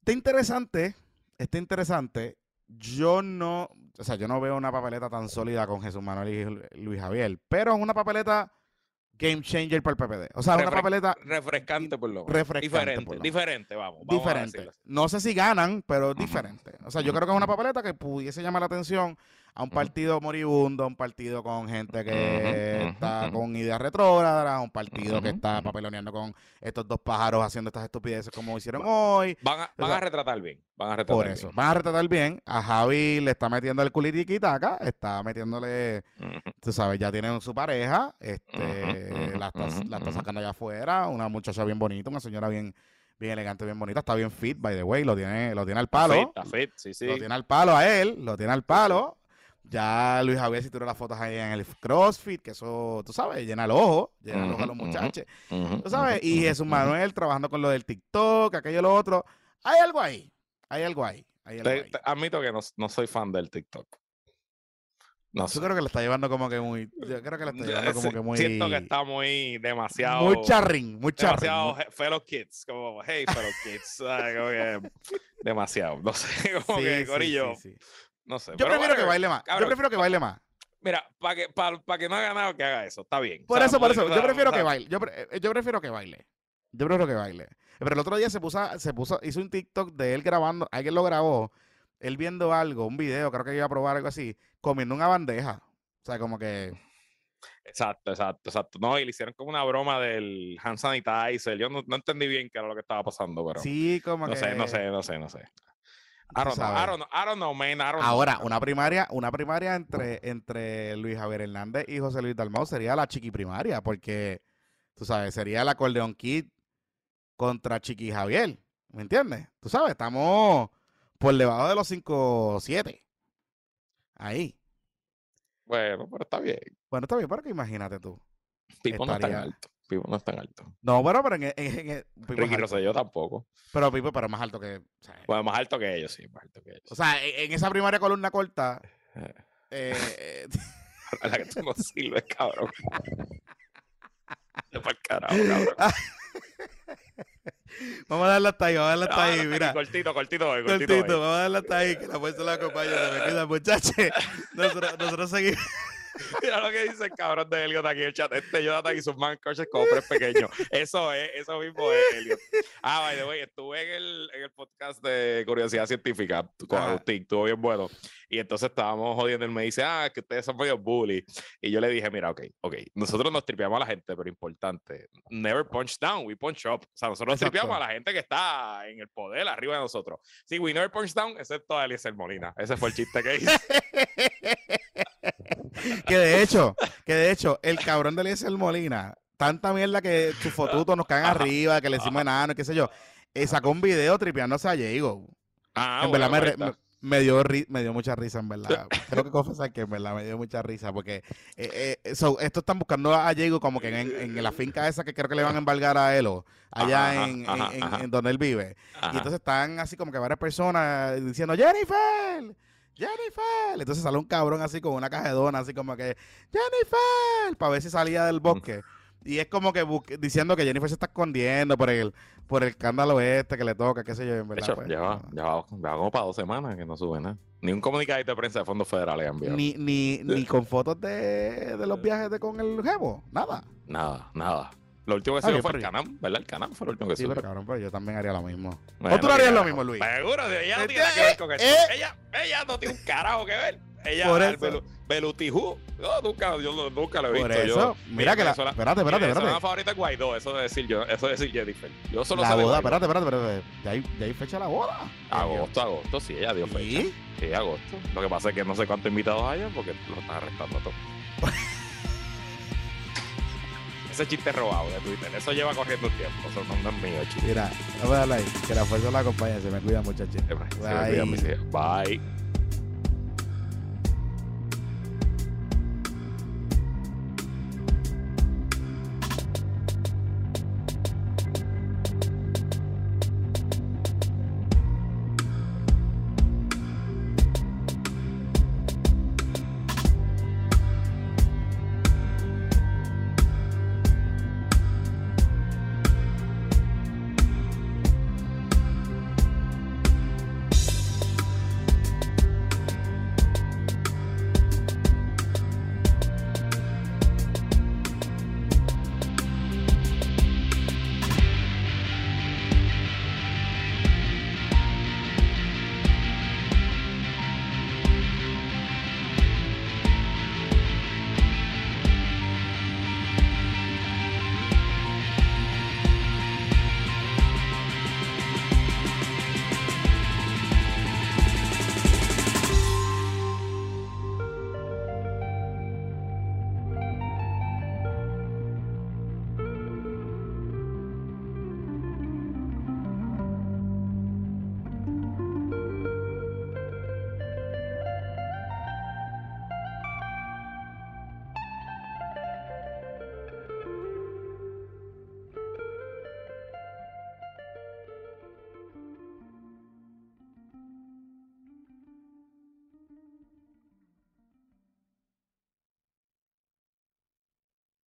Está interesante, está interesante. Yo no, o sea, yo no veo una papeleta tan sólida con Jesús Manuel y Lu- Luis Javier, pero es una papeleta game changer para el PPD. O sea, una Refre- papeleta Refrescante por lo menos. Refrescante, Diferente, por lo menos. diferente, vamos. diferente. No sé si ganan, pero diferente. O sea, yo creo que es una papeleta que pudiese llamar la atención a un partido moribundo, a un partido con gente que está con ideas retrógradas, a un partido que está papeloneando con estos dos pájaros haciendo estas estupideces como hicieron hoy. Van a, van sea, a retratar bien. Van a retratar Por eso, bien. van a retratar bien. A Javi le está metiendo el culitiquitaca, está metiéndole, tú sabes, ya tienen su pareja, este, la, está, la está sacando allá afuera, una muchacha bien bonita, una señora bien, bien elegante, bien bonita, está bien fit, by the way, lo tiene, lo tiene al palo, Fit, está fit, sí, sí. lo tiene al palo a él, lo tiene al palo. Ya Luis Javier si tiró las fotos ahí en el CrossFit, que eso, tú sabes, llena el ojo, llena el ojo a los muchachos. Tú sabes, y Jesús. Manuel trabajando con lo del TikTok, aquello, lo otro. Hay algo ahí, hay algo ahí, hay algo ahí. te admito que no, no soy fan del TikTok. No sé. Yo creo que le está llevando como que muy, yo creo que le está llevando como que muy, Siento que está muy demasiado. muy charrín, muy charrín. demasiado muy- fellow kids, como hey fellow kids, que demasiado, no sé, como Sí, que sí, Corillo, sí. No sé. Yo prefiero que baile más, yo prefiero que baile más. Mira, para que, para que no haga nada, que haga eso, está bien. Por O sea, eso, por eso, yo prefiero que baile. Yo, pre- eh, yo prefiero que baile. Yo prefiero que baile. Pero el otro día se puso, se puso, hizo un TikTok de él grabando, alguien lo grabó, él viendo algo, un video, creo que iba a probar algo así, comiendo una bandeja. O sea, como que, Exacto, exacto, exacto. No, y le hicieron como una broma del hand sanitizer. Yo no, no entendí bien qué era lo que estaba pasando, pero sí, como no que. sé, no sé, no sé, no sé. I tú don't know, I sabes. don't know, I don't know, man, I don't know. Ahora, una primaria, una primaria entre, entre Luis Javier Hernández y José Luis Dalmau sería la chiqui primaria, porque, tú sabes, sería el acordeón kid contra Chiqui Javier. ¿Me entiendes? Tú sabes, estamos por debajo de los 5-7. Ahí. Bueno, pero está bien. Bueno, está bien, pero que imagínate tú. No tan Estaría- alto. Pipo no es tan alto. No, pero, pero en, en- en- en- Pipo es Ricky. Rosselló tampoco. Pero Pipo, pero más alto que. O sea, Bueno, más alto que ellos, sí, más alto que ellos. o sea, en, en esa primaria columna corta. Eh, eh, eh, la que tú no sirves, cabrón. De pa'l carajo, cabrón. vamos a darle hasta ahí, vamos a darle hasta Ah, ahí, aquí, mira. Cortito, cortito, hoy, cortito. Cortito, hoy. vamos a darle hasta ahí, que la fuerza la acompaña, se me cuida, muchachos. Nosotros, nosotros seguimos. Mira lo que dice el cabrón de Elliot aquí en el chat. Este Jonathan y sus man crushes como pres pequeño. Eso es, eso mismo es Elliot. Ah, by the way, estuve en el, en el podcast de Curiosidad Científica con Ajá. Agustín, estuvo bien bueno. Y entonces estábamos jodiendo, él me dice, ah, que ustedes son medio bully. Y yo le dije, mira, ok, ok, nosotros nos tripeamos a la gente, pero importante, never punch down, we punch up. O sea, nosotros Exacto. tripeamos a la gente que está en el poder, arriba de nosotros. Sí, we never punch down, excepto a Eliezer Molina. Ese fue el chiste que hice. que de hecho, que de hecho, el cabrón de Eliezer Molina, tanta mierda que sus fotutos nos caen arriba, que le decimos enano, qué sé yo. eh, sacó un video tripeándose a Diego. Ah, en bueno, verdad me, dio ri- me dio mucha risa, en verdad. Tengo que confesar que en verdad me dio mucha risa porque eh, eh, so, están buscando a Diego como que en, en la finca esa que creo que le van a embargar a Elo, allá Ajá, en, ajá, en- ajá. en donde él vive. Y entonces están así como que varias personas diciendo, Jennifer, Jennifer. Entonces sale un cabrón así con una donas, así como que, Jennifer, para ver si salía del bosque. Y es como que diciendo que Jennifer se está escondiendo por el, por el escándalo este que le toca, qué sé yo, en De verdad. hecho, pues, lleva, lleva como para dos semanas que no sube nada. Ni un comunicado de prensa de fondos federales han enviado. Ni, ni, ni con fotos de, de los viajes de con el jevo, nada. Nada, nada. Lo último que Ah, bien, fue el Canam, ¿verdad? El Canam fue lo último que Sí, subió. pero cabrón, pero yo también haría lo mismo. Bueno, ¿O tú no harías lo mismo, Luis? Seguro, ella no tiene nada que ver con eso. eh. Ella, ella no tiene un carajo que ver. Ella, Por eso. Belu- Belutijú, yo nunca, yo no- nunca lo he Por visto. eso, yo, mira mi que la... Espérate, mi espérate, venezolana espérate. favorita es Guaidó, eso de decir yo, eso de decir Jennifer. Yo solo La boda, espérate, espérate, espérate. Ya hay, ya hay fecha la boda. Agosto, agosto, sí, ella dio fecha. ¿Sí? Sí, agosto. Lo que pasa es que no sé cuántos invitados haya porque lo están arrestando a todos. Ese chiste robado de Twitter. Eso lleva corriendo tiempo. Eso no, no es mío, chiste. Mira, vamos a darle ahí. Que la fuerza la acompañe. Se me cuida, muchachos. Se me- se me olvidan mis. Bye.